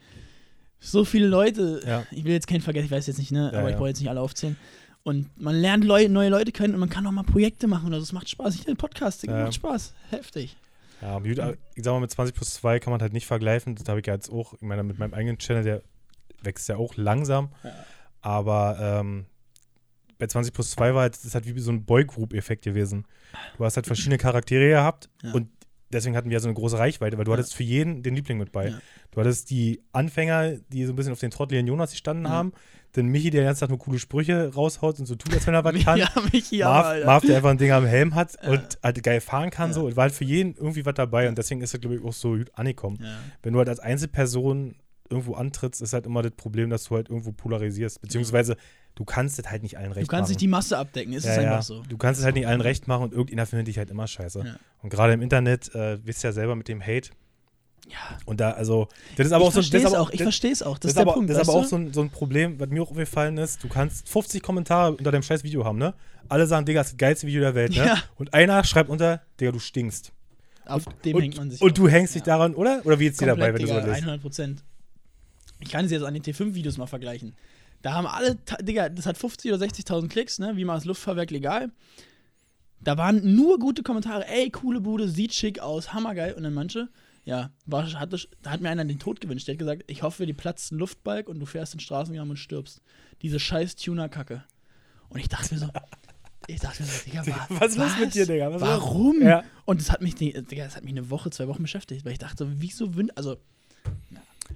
so viele Leute. Ja. Ich will jetzt keinen vergessen, ich weiß jetzt nicht, ne? Ja, aber ich ja. brauche jetzt nicht alle aufzählen. Und man lernt Leu neue Leute kennen und man kann auch mal Projekte machen oder so. Es macht Spaß. Ich den Podcast, Digga, Ja. macht Spaß. Heftig. Ja, aber gut, ich sag mal, mit 20 plus 2 kann man halt nicht vergleichen. Das habe ich ja jetzt auch, ich meine, mit meinem eigenen Channel, der wächst ja auch langsam. Ja. Aber ähm, bei 20 plus 2 war halt, das ist halt wie so ein Boygroup-Effekt gewesen. Du hast halt verschiedene Charaktere gehabt Ja. und deswegen hatten wir so eine große Reichweite, weil du Ja. hattest für jeden den Liebling mit bei. Ja. Du hattest die Anfänger, die so ein bisschen auf den Trotteligen Jonas gestanden Ja. haben. Dann Michi, der den ganzen Tag nur coole Sprüche raushaut und so tut, als wenn er was (laughs) kann. Ja, mich ja, Marv. Marv, der einfach ein Ding am Helm hat Ja. und halt geil fahren kann, Ja. so, und war halt für jeden irgendwie was dabei und deswegen ist er, glaube ich, auch so gut angekommen. Wenn du halt als Einzelperson irgendwo antrittst, ist halt immer das Problem, dass du halt irgendwo polarisierst, beziehungsweise du kannst das halt nicht allen Du recht kannst machen. nicht die Masse abdecken, ist ja, es einfach ja. so. Du kannst es halt nicht allen recht machen und irgendeiner findet dich halt immer scheiße. Ja. Und gerade im Internet, äh, wisst ihr ja selber mit dem Hate. Ja. Und da, also, das ist aber ich auch so. Das es aber auch, ich das- verstehe es auch. Das, das ist der aber, Punkt. das ist aber auch du? so ein, so ein Problem, was mir auch aufgefallen ist. Du kannst 50 Kommentare unter deinem scheiß Video haben, ne? Alle sagen, Digga, das ist das geilste Video der Welt, ne? Ja. Und einer schreibt unter, Digga, du stinkst. Auf dem und, hängt man sich. Und du auf. hängst dich Ja. daran, oder? Oder wie jetzt dir dabei, wenn du so Digga, liest? 100 Prozent. Ich kann es jetzt an den T5-Videos mal vergleichen. Da haben alle, Digga, das hat 50 oder 60.000 Klicks, ne? Wie macht das Luftfahrwerk legal? Da waren nur gute Kommentare. Ey, coole Bude, sieht schick aus, hammergeil. Und dann manche, ja, war, hat das, da hat mir einer den Tod gewünscht. Der hat gesagt, ich hoffe, dir platzt ein Luftbalg und du fährst den Straßengang und stirbst. Diese scheiß Tuner-Kacke. Und ich dachte mir so, ich dachte mir so, Digga, wa- Was ist los mit dir, Digga? Was? Warum? Ja. Und das hat mich, die- Digga, das hat mich eine Woche, zwei Wochen beschäftigt, weil ich dachte, wieso wün also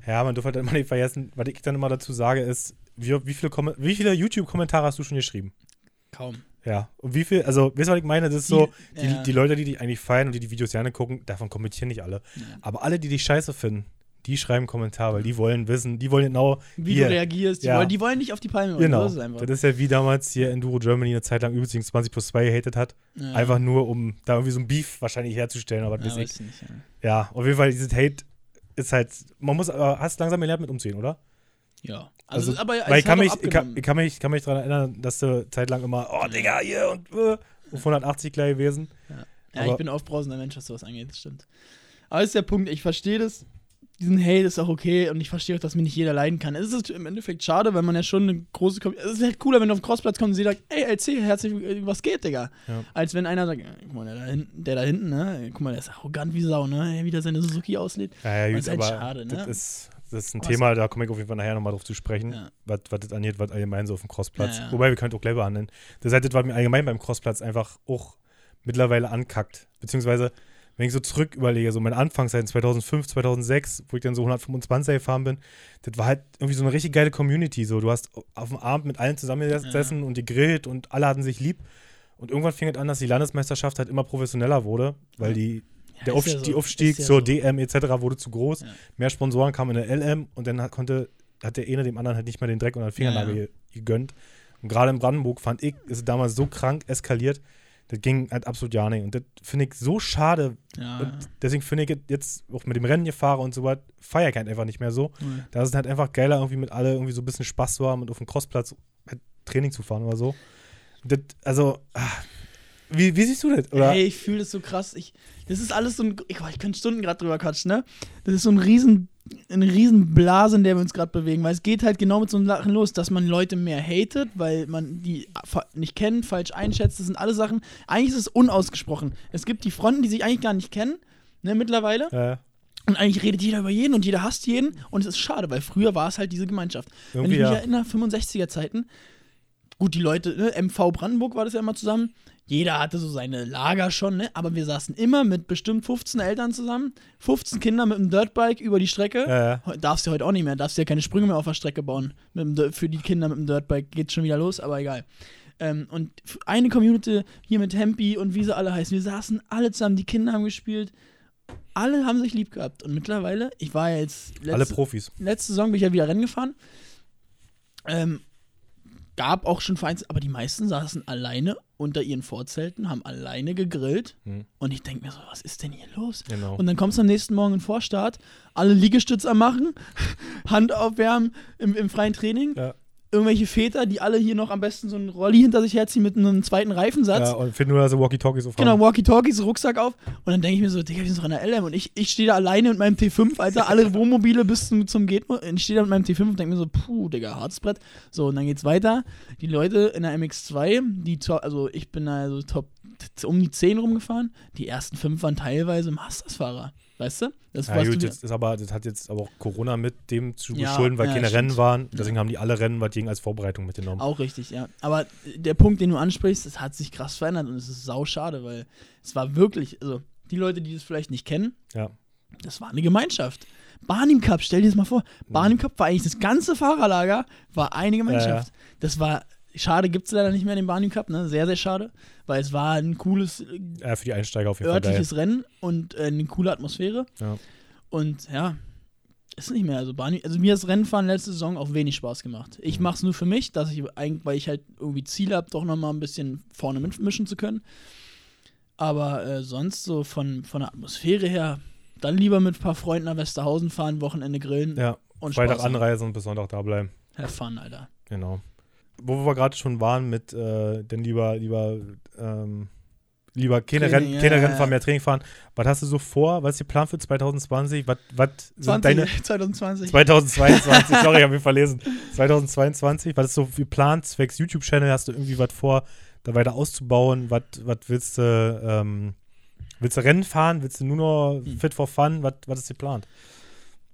Ja, man darf halt immer nicht vergessen, was ich dann immer dazu sage, ist, wie, wie viele, wie viele YouTube-Kommentare hast du schon geschrieben? kaum. Ja. Und wie viel, also, weißt du, was ich meine? Das ist so, Die- die, ja. die Leute, die dich eigentlich feiern und die die Videos gerne gucken, davon kommentieren nicht alle. Ja. Aber alle, die dich scheiße finden, die schreiben Kommentare, weil die wollen wissen, die wollen genau, Wie hier, du reagierst, die, Ja. wollen, die wollen nicht auf die Palme. Genau. Das ist einfach. Das ist ja wie damals hier Enduro Germany eine Zeit lang übrigens 20 plus 2 gehatet hat. ja. Einfach nur, um da irgendwie so ein Beef wahrscheinlich herzustellen, aber ja, weiß ich nicht. Ja. Ja, auf jeden Fall dieses Hate ist halt, man muss, aber hast langsam gelernt mit umzugehen, oder? Ja. Also, Also, aber Weil ich kann, hat mich, kann, kann mich, kann mich daran erinnern, dass du zeitlang immer, oh Digga, hier und äh, auf 180 gleich gewesen. Ja, Aber- ich bin aufbrausender Mensch, was sowas angeht, das stimmt. Aber das ist der Punkt, ich verstehe das. Diesen Hate ist auch okay und ich verstehe auch, dass mir nicht jeder leiden kann. Es ist im Endeffekt schade, weil man ja schon eine große. Es ist halt cooler, wenn du auf den Crossplatz kommst und sie sagt, ey, LC, herzlich, äh, was geht, Digga? Ja. Als wenn einer sagt, ja, guck mal, der da hinten, der da hinten, ne? Guck mal, der ist arrogant wie Sau, ne? Der wieder seine Suzuki auslädt. Ja, ja, Das gut, ist halt aber schade, ne? das, ist, das ist ein Aber Thema, da komme ich auf jeden Fall nachher nochmal drauf zu sprechen, Ja. was, was das angeht, was allgemein so auf dem Crossplatz. Ja, ja. Wobei wir können auch gleich behandeln. Das ist das, was mir allgemein beim Crossplatz einfach auch mittlerweile ankackt. Beziehungsweise, wenn ich so zurück überlege, so meine Anfangszeit 2005, 2006, wo ich dann so 125 gefahren bin, das war halt irgendwie so eine richtig geile Community. So, du hast auf dem Abend mit allen zusammengesessen und gegrillt und alle hatten sich lieb. Und irgendwann fing es an, dass die Landesmeisterschaft halt immer professioneller wurde, weil die der Aufstieg, ja so. die Aufstieg zur so. DM etc. wurde zu groß. Ja. Mehr Sponsoren kamen in der LM und dann hat, konnte, hat der eine dem anderen halt nicht mehr den Dreck unter den Fingernagel Ja, ja. ge- gegönnt. Und gerade in Brandenburg fand ich, ist es damals so krank eskaliert, das ging halt absolut ja nicht. Und das finde ich so schade. Deswegen finde ich jetzt auch mit dem Rennen gefahren und so was, feiere ich halt einfach nicht mehr so. ja. Da ist es halt einfach geiler, irgendwie mit alle irgendwie so ein bisschen Spaß zu haben und auf dem Crossplatz halt Training zu fahren oder so. Das, also, ah, wie, wie siehst du das? Oder? Ey, ich fühle das so krass. Ich, das ist alles so ein. Ich, ich könnte Stunden gerade drüber quatschen, ne? Das ist so ein riesen, eine riesen Blase, in der wir uns gerade bewegen, weil es geht halt genau mit so einem Sachen los, dass man Leute mehr hatet, weil man die nicht kennt, falsch einschätzt. Das sind alle Sachen. Eigentlich ist es unausgesprochen. Es gibt die Fronten, die sich eigentlich gar nicht kennen, ne, mittlerweile. Äh, Und eigentlich redet jeder über jeden und jeder hasst jeden. Und es ist schade, weil früher war es halt diese Gemeinschaft. Wenn ich irgendwie mich ja. erinnere, 65er Zeiten, gut, die Leute, ne, MV Brandenburg war das ja immer zusammen. Jeder hatte so seine Lager schon, ne? Aber wir saßen immer mit bestimmt 15 Eltern zusammen, 15 Kinder mit einem Dirtbike über die Strecke. Ja, ja. Darfst du heute auch nicht mehr, darfst du ja keine Sprünge mehr auf der Strecke bauen. Dem, für die Kinder mit dem Dirtbike geht schon wieder los, aber egal. Ähm, und eine Community hier mit Hempi und wie sie alle heißen, wir saßen alle zusammen, die Kinder haben gespielt. Alle haben sich lieb gehabt. Und mittlerweile, ich war ja jetzt letzte, Alle Profis. letzte Saison bin ich ja wieder Rennen gefahren. Ähm, gab auch schon Vereins, aber die meisten saßen alleine unter ihren Vorzelten, haben alleine gegrillt. Hm. Und ich denke mir so, was ist denn hier los? Genau. Und dann kommst du am nächsten Morgen in den Vorstart, alle Liegestütz am machen, (laughs) Hand aufwärmen im, im freien Training. Ja. Irgendwelche Väter, die alle hier noch am besten so einen Rolli hinter sich herziehen mit einem zweiten Reifensatz. Ja, und finden nur so Walkie-Talkies auf Genau. Walkie-Talkies, Rucksack auf. Und dann denke ich mir so, Digga, wir sind doch in der LM. Und ich, ich stehe da alleine mit meinem T5, Alter, alle (laughs) Wohnmobile bis zum, zum geht. Und ich stehe da mit meinem T5 und denke mir so, puh, Digga, hartes Brett. So, und dann geht's weiter. Die Leute in der MX2, die, also ich bin da so top um die 10 rumgefahren. Die ersten fünf waren teilweise Masters-Fahrer. Weißt du? Das Ja, gut, du das, ist aber, das hat jetzt aber auch Corona mit dem zu Ja, beschulden, weil ja, keine. Rennen waren. Deswegen haben die alle Rennen, was ging, als Vorbereitung mitgenommen. Auch richtig, ja. Aber der Punkt, den du ansprichst, es hat sich krass verändert und es ist sau schade, weil es war wirklich, also die Leute, die das vielleicht nicht kennen, Ja. das war eine Gemeinschaft. Barnim Cup, stell dir das mal vor. Barnim Cup war eigentlich das ganze Fahrerlager, war eine Gemeinschaft. Das war, schade gibt es leider nicht mehr den Barnim Cup, ne? Sehr, sehr schade, weil es war ein cooles ja, für die Einsteiger auf jeden Fall örtliches Rennen und äh, eine coole Atmosphäre. Ja. Und ja, ist nicht mehr. Also, Barney, also mir hat das Rennfahren letzte Saison auch wenig Spaß gemacht. Ich Mhm. mache es nur für mich, dass ich eigentlich, weil ich halt irgendwie Ziel habe, doch nochmal ein bisschen vorne mitmischen zu können. Aber äh, sonst so von, von der Atmosphäre her, dann lieber mit ein paar Freunden nach Westerhausen fahren, Wochenende grillen Ja, und Freitag anreisen und bis Sonntag da bleiben. Have fun, Alter. Genau. Wo wir gerade schon waren mit, äh, denn lieber, lieber, ähm, lieber keine, Training, Rennen, ja, keine ja, Rennen fahren, mehr Training fahren. Was hast du so vor? Was ist der Plan für 2020? Was, was sind 20, deine (laughs) 2020. 2022, sorry, ich habe mich verlesen. (laughs) 2022, was ist so geplant? Zwecks YouTube-Channel hast du irgendwie was vor, da weiter auszubauen? Was, was willst du, ähm, willst du Rennen fahren? Willst du nur noch Hm. fit for fun? Was, was ist geplant?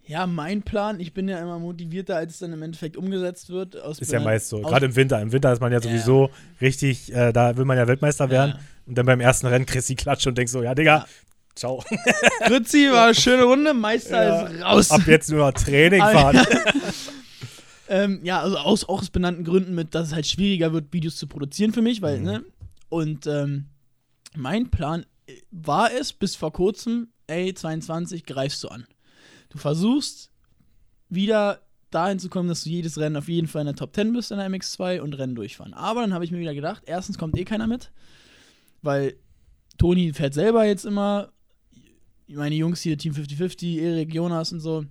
Ja, mein Plan, ich bin ja immer motivierter, als es dann im Endeffekt umgesetzt wird. Aus, Ist ja meist so. Gerade im Winter. Im Winter ist man ja Ja. sowieso richtig, äh, da will man ja Weltmeister werden. Ja. Und dann beim ersten Rennen kriegst du die Klatsche und denkst so, ja, Digga, Ja. ciao. (laughs) Fritzi war eine schöne Runde, Meister Ja. ist raus. Ab jetzt nur noch Training fahren. (laughs) ähm, ja, also aus, auch aus benannten Gründen mit, dass es halt schwieriger wird, Videos zu produzieren für mich, weil, Mhm. ne? Und ähm, mein Plan äh, war es bis vor kurzem, ey, 22 greifst du an. Du versuchst wieder dahin zu kommen, dass du jedes Rennen auf jeden Fall in der Top 10 bist in der MX2 und Rennen durchfahren. Aber dann habe ich mir wieder gedacht, erstens kommt eh keiner mit, weil Toni fährt selber jetzt immer meine Jungs hier, Team 50-50, Erik, Jonas und so,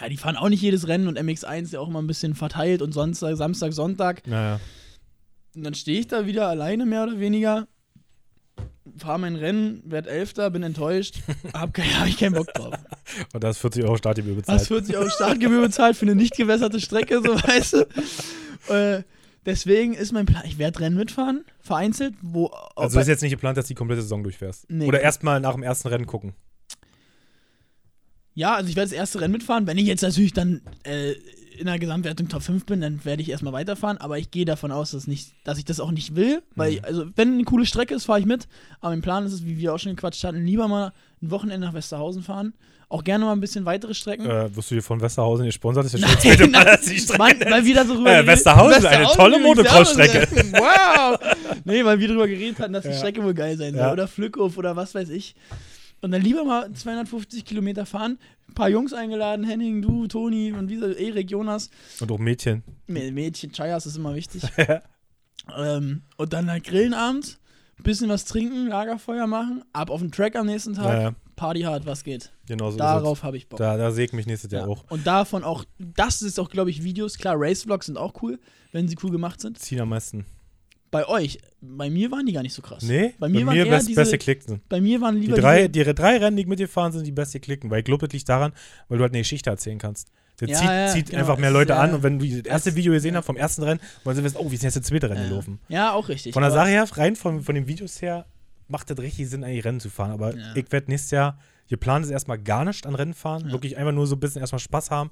ja, die fahren auch nicht jedes Rennen und MX1 ja auch immer ein bisschen verteilt und Sonntag, Samstag, Sonntag. Naja. Und dann stehe ich da wieder alleine, mehr oder weniger, fahre mein Rennen, werd Elfter, bin enttäuscht, hab, kein, (laughs) hab ich keinen Bock drauf. Und da ist 40 Euro Startgebühr bezahlt. Hast 40 Euro Startgebühr bezahlt für eine nicht gewässerte Strecke, so (laughs) weißt du. Äh, deswegen ist mein Plan, ich werde Rennen mitfahren, vereinzelt, wo. Also ist jetzt nicht geplant, dass du die komplette Saison durchfährst. Nee. Oder erstmal nach dem ersten Rennen gucken. Ja, also ich werde das erste Rennen mitfahren. Wenn ich jetzt natürlich dann äh, in der Gesamtwertung Top 5 bin, dann werde ich erstmal weiterfahren. Aber ich gehe davon aus, dass, nicht, dass ich das auch nicht will. Weil, Mhm. ich, also, wenn eine coole Strecke ist, fahre ich mit. Aber mein Plan ist es, wie wir auch schon gequatscht hatten, lieber mal ein Wochenende nach Westerhausen fahren. Auch gerne mal ein bisschen weitere Strecken. Äh, wirst du dir von Westerhausen gesponsert? Das ist ja Nein, schon das zweite Mal, nein, dass die Strecke Mann, weil wir da so drüber Äh, geredet- Westerhausen, eine tolle Motocross-Strecke. (laughs) Wow! Nee, weil wir drüber geredet hatten, dass die Ja. Strecke wohl geil sein soll. Ja. Oder Flückhof oder was weiß ich. Und dann lieber mal 250 Kilometer fahren. Ein paar Jungs eingeladen, Henning, du, Toni und wie so, Erik, Jonas. Und auch Mädchen. Mä- Mädchen, Chayas ist immer wichtig. (laughs) ähm, und dann halt grillen abends, bisschen was trinken, Lagerfeuer machen, ab auf den Track am nächsten Tag, Ja. Party hard, was geht. Genau so Darauf habe ich Bock. Da, da ich mich nächstes Jahr Ja. auch. Und davon auch, das ist auch, glaube ich, Videos. Klar, Race-Vlogs sind auch cool, wenn sie cool gemacht sind. Ziehen am meisten. Bei euch, bei mir waren die gar nicht so krass. Nee, bei mir waren eher best, diese, beste Klicken. bei mir waren Die lieber drei, diese, die drei Rennen, die mit dir fahren, sind die beste Klicken. Weil ich glaube, das liegt daran, weil du halt eine Geschichte erzählen kannst. Der Ja, zieht, ja, zieht genau. einfach mehr Leute ist, an ja, und wenn du das erste Video gesehen hast vom ersten Rennen, wollen sie wissen, oh, wie ist jetzt das zweite Rennen gelaufen? ja, auch richtig. Von der Sache her, rein von, von den Videos her, macht das richtig Sinn, eigentlich Rennen zu fahren. Aber ich werde nächstes Jahr, geplant ist erstmal gar nicht an Rennen fahren, Ja. wirklich einfach nur so ein bisschen erstmal Spaß haben.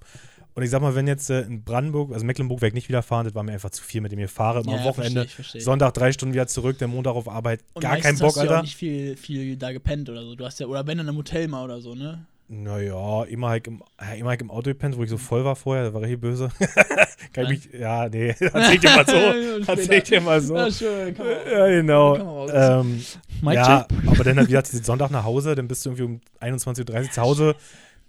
Und ich sag mal, wenn jetzt äh, in Brandenburg, also Mecklenburg werde ich nicht wieder fahren, das war mir einfach zu viel, mit dem ich fahre, immer ja, am ja, Wochenende, versteh ich, versteh ich. Sonntag drei Stunden wieder zurück, der Montag auf Arbeit, Und gar keinen Bock, hast du ja Alter. auch nicht viel, viel da gepennt oder so. Du hast ja, oder wenn dann im Hotel mal oder so, ne? Naja, immer halt im, ja, immer halt im Auto gepennt, wo ich so voll war vorher, da war richtig böse. (laughs) Kann ich mich, ja, nee, erzähl dir mal so. Erzähl dir mal so. Ja, schön, kann man, Ja, genau. Ähm, ja, aber dann halt wieder diesen Sonntag nach Hause, dann bist du irgendwie um 21.30 Uhr zu Hause,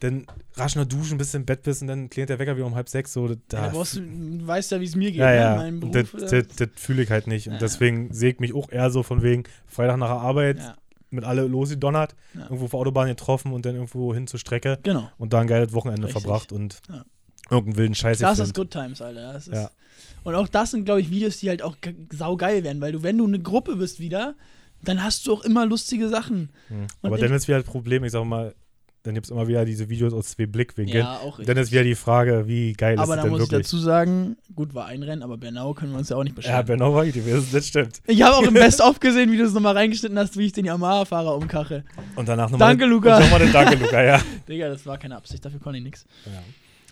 dann rasch noch duschen, bist im Bett bist und dann klingelt der Wecker wieder um halb sechs. So, Ja, da, brauchst du, du weißt ja, wie es mir geht, ja, ne? ja. in meinem Beruf. das, das, das fühle ich halt nicht. Und Ja. deswegen sehe ich mich auch eher so von wegen Freitag nach der Arbeit ja, mit alle losgedonnert, Ja. irgendwo auf der Autobahn getroffen und dann irgendwo hin zur Strecke genau. und da ein geiles Wochenende Richtig. verbracht und Ja. irgendeinen wilden Scheiß Das ist. Good Times, Alter. Ja. Und auch das sind, glaube ich, Videos, die halt auch saugeil werden, weil du, wenn du eine Gruppe bist wieder, dann hast du auch immer lustige Sachen. Hm. Und Aber dann ist wieder das Problem, ich sag mal, dann gibt es immer wieder diese Videos aus zwei Blickwinkeln. Ja, auch Und dann ist wieder die Frage, wie geil Aber ist da es denn muss ich wirklich? dazu sagen, gut, war ein Rennen, aber Bernau können wir uns ja auch nicht ja, beschweren. Bernau war ich gewesen, das stimmt. ich habe auch im (laughs) Best-of gesehen, wie du es nochmal reingeschnitten hast, wie ich den Yamaha-Fahrer umkache. Und danach nochmal. Danke, Luca. Und nochmal den Danke, Luca, ja. (laughs) Digga, das war keine Absicht, dafür konnte ich nichts.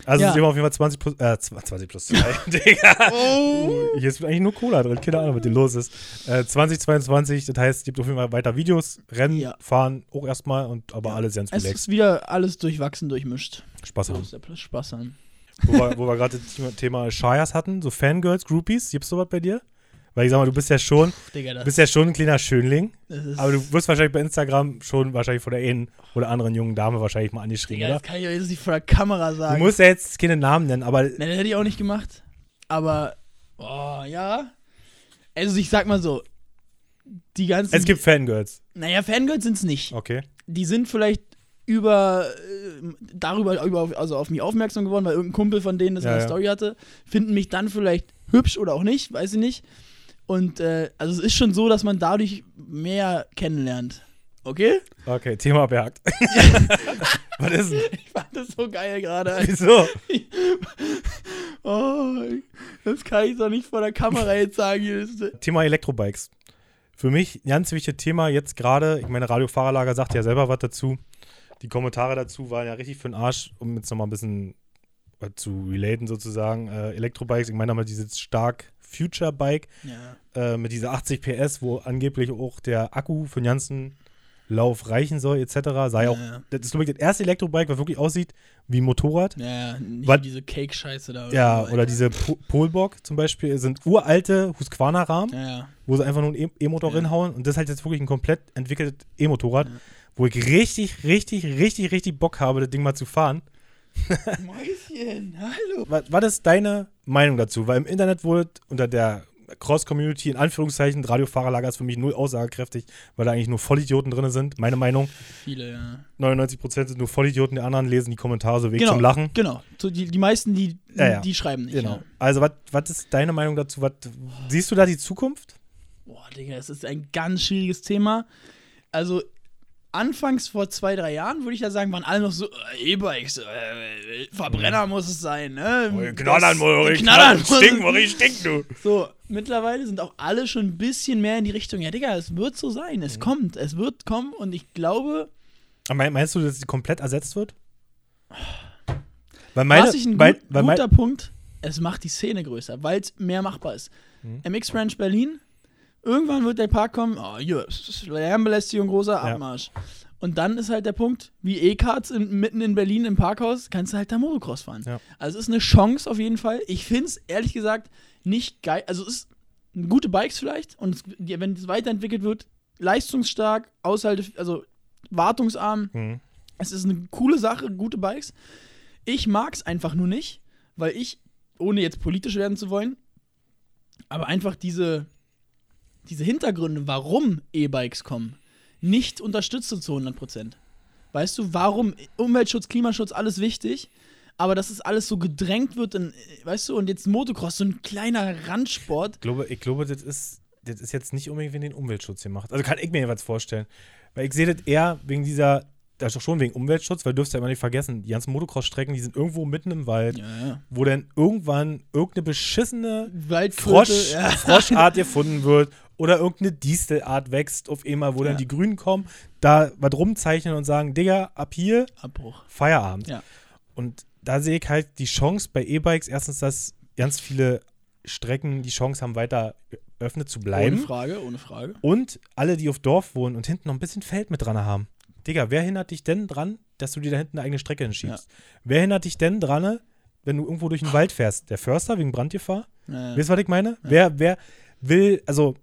Also Ja. es ist immer auf jeden Fall 20 plus, äh, 20 plus 2. Digga. Oh! Hier ist eigentlich nur Cola drin, keine Ahnung, was hier los ist. Äh, 2022, das heißt, es gibt auf jeden Fall weiter Videos, Rennen, Ja. fahren auch erstmal und aber alles ganz Es relaxed. ist wieder alles durchwachsen, durchmischt. Spaß haben. Plus Spaß haben. Wo wir, wir gerade das Thema- Thema Shires hatten, so Fangirls, Groupies, gibt's sowas bei dir? Weil ich sag mal, du bist ja schon, Digga, das, bist ja schon ein kleiner Schönling, das aber du wirst wahrscheinlich bei Instagram schon wahrscheinlich von der einen oder anderen jungen Dame wahrscheinlich mal angeschrieben, Digga, das oder? kann ich euch jetzt nicht vor der Kamera Du sagen. musst ja jetzt keine Namen nennen, aber Ne, das hätte ich auch nicht gemacht. Aber, oh, ja. Also, ich sag mal so, die ganzen. es gibt Fangirls. Naja, Fangirls sind's nicht. Okay. Die sind vielleicht über, äh, darüber, über, also auf mich aufmerksam geworden, weil irgendein Kumpel von denen das Ja, in der ja. Story hatte, finden mich dann vielleicht hübsch oder auch nicht, weiß ich nicht. Und, äh, also es ist schon so, dass man dadurch mehr kennenlernt. Okay? Okay, Thema abgehakt. (laughs) Was ist denn? Ich fand das so geil gerade. Wieso? (laughs) Oh, das kann ich doch nicht vor der Kamera jetzt sagen. Thema Elektrobikes. Für mich ein ganz wichtiges Thema jetzt gerade. Ich meine, Radio Fahrerlager sagt ja selber was dazu. Die Kommentare dazu waren ja richtig für den Arsch, um jetzt nochmal ein bisschen zu relaten sozusagen. Äh, Elektrobikes, ich meine mal dieses stark Future Bike Ja. äh, mit dieser 80 PS, wo angeblich auch der Akku für den ganzen Lauf reichen soll, etc. Sei auch, Ja. das ist, glaube ich, das erste Elektrobike, was wirklich aussieht wie ein Motorrad. Ja, ja, nicht Was- diese Cake-Scheiße da. Ja, so, oder diese Po- Polbock zum Beispiel sind uralte Husqvarna-Rahmen, Ja, ja. wo sie einfach nur einen E- E-Motor Ja. reinhauen und das ist halt jetzt wirklich ein komplett entwickeltes E-Motorrad, Ja. wo ich richtig, richtig, richtig, richtig Bock habe, das Ding mal zu fahren. (laughs) Mäuschen, hallo. Was, was ist deine Meinung dazu? Weil im Internet wurde unter der Cross-Community, in Anführungszeichen, Radiofahrerlager ist für mich null aussagekräftig, weil da eigentlich nur Vollidioten drin sind, meine Meinung. Viele, ja. 99% sind nur Vollidioten, die anderen lesen die Kommentare so weg Genau, zum Lachen. Genau. So die, die meisten, die, Ja, ja. die schreiben nicht. Genau. Ja. Also, was ist deine Meinung dazu? Was, siehst du da die Zukunft? Boah, Digga, das ist ein ganz schwieriges Thema. Also, anfangs vor zwei, drei Jahren würde ich ja sagen, waren alle noch so, äh, E-Bikes, äh, Verbrenner muss es sein, ne? Oh, Knallern, Moritz, Knallern, muss Stink, es- Moritz, stink, du. So, mittlerweile sind auch alle schon ein bisschen mehr in die Richtung, ja, Digga, es wird so sein, Mhm. es kommt, es wird kommen und ich glaube, Aber mein- Meinst du, dass sie komplett ersetzt wird? Weil meine, was ich ein weil, gut, weil mein, guter Punkt, es macht die Szene größer, weil es mehr machbar ist. Mhm. MX Ranch Berlin, irgendwann wird der Park kommen, oh, hier, Lärmbelästigung, großer Ja. Abmarsch. Und dann ist halt der Punkt, wie E-Cards mitten in Berlin im Parkhaus, kannst du halt da Motocross fahren. Ja. Also es ist eine Chance auf jeden Fall. Ich finde es ehrlich gesagt nicht geil. Also es ist gute Bikes vielleicht und es, wenn es weiterentwickelt wird, leistungsstark, aushalte, also wartungsarm, Mhm. es ist eine coole Sache, gute Bikes. Ich mag es einfach nur nicht, weil ich, ohne jetzt politisch werden zu wollen, aber einfach diese, diese Hintergründe, warum E-Bikes kommen, nicht unterstütze zu 100%. Weißt du, warum Umweltschutz, Klimaschutz, alles wichtig, aber dass es alles so gedrängt wird, in, weißt du, und jetzt Motocross, so ein kleiner Randsport. Ich glaube, ich glaube das, ist, das ist jetzt nicht unbedingt wegen den Umweltschutz gemacht. Also kann ich mir jeweils vorstellen. Weil ich sehe das eher wegen dieser, das ist doch schon wegen Umweltschutz, weil du dürfst ja immer nicht vergessen, die ganzen Motocross-Strecken, die sind irgendwo mitten im Wald, Ja, ja. wo dann irgendwann irgendeine beschissene Frosch, ja. Froschart gefunden wird oder irgendeine Distelart wächst auf einmal, wo Ja. dann die Grünen kommen, da was rumzeichnen und sagen, Digga, ab hier Abbruch. Feierabend. Ja. Und da sehe ich halt die Chance bei E-Bikes, erstens, dass ganz viele Strecken die Chance haben, weiter geöffnet zu bleiben. Ohne Frage, ohne Frage. Und alle, die auf Dorf wohnen und hinten noch ein bisschen Feld mit dran haben. Digga, wer hindert dich denn dran, dass du dir da hinten eine eigene Strecke hinschiebst? Wer hindert dich denn dran, wenn du irgendwo durch den Wald fährst? Der Förster wegen Brandgefahr? Ja, Weißt du, was ich meine? Wer, wer will, also,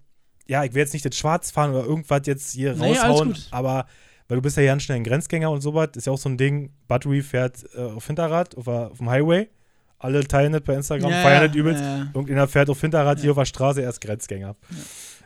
ja, ich will jetzt nicht das Schwarz fahren oder irgendwas jetzt hier Nee, raushauen, aber weil du bist ja ganz schnell ein Grenzgänger und sowas, ist ja auch so ein Ding, Battery fährt äh, auf Hinterrad, auf, auf dem Highway. Alle teilen das bei Instagram, Ja, feiern das übelst. ja, ja. Irgendeiner fährt auf Hinterrad hier auf der Straße, er ist Grenzgänger.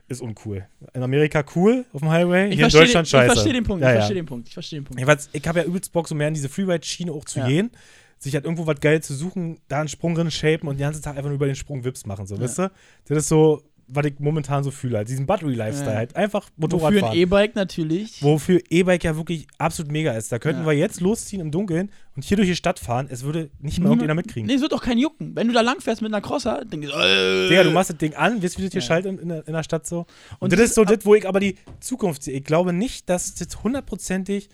Ist uncool. In Amerika cool, auf dem Highway, Ich hier in Deutschland den, scheiße. ich verstehe den Punkt, ich verstehe den Punkt, ich verstehe den Punkt. Jedenfalls, ich habe ja übelst Bock, so mehr in diese Freeride-Schiene auch zu gehen, sich halt irgendwo was geil zu suchen, da einen Sprung drin shapen und den ganzen Tag einfach nur über den Sprung Wips machen, so, Ja. weißt du? Das ist so, was ich momentan so fühle, halt, diesen Battery-Lifestyle Ja. halt, einfach Motorrad Wofür ein. E-Bike natürlich. Wofür E-Bike ja wirklich absolut mega ist. Da könnten Ja. wir jetzt losziehen im Dunkeln und hier durch die Stadt fahren, es würde nicht mal Niemand- irgendjemand mitkriegen. Nee, es wird doch kein Jucken. Wenn du da lang fährst mit einer Crosser, denkst du, äh, Digga, du machst das Ding an, weißt du, wie das hier Ja. schaltet in, in, der- in der Stadt so. Und, Und das das ist so das, wo ich aber die Zukunft sehe. Ich glaube nicht, dass das hundertprozentig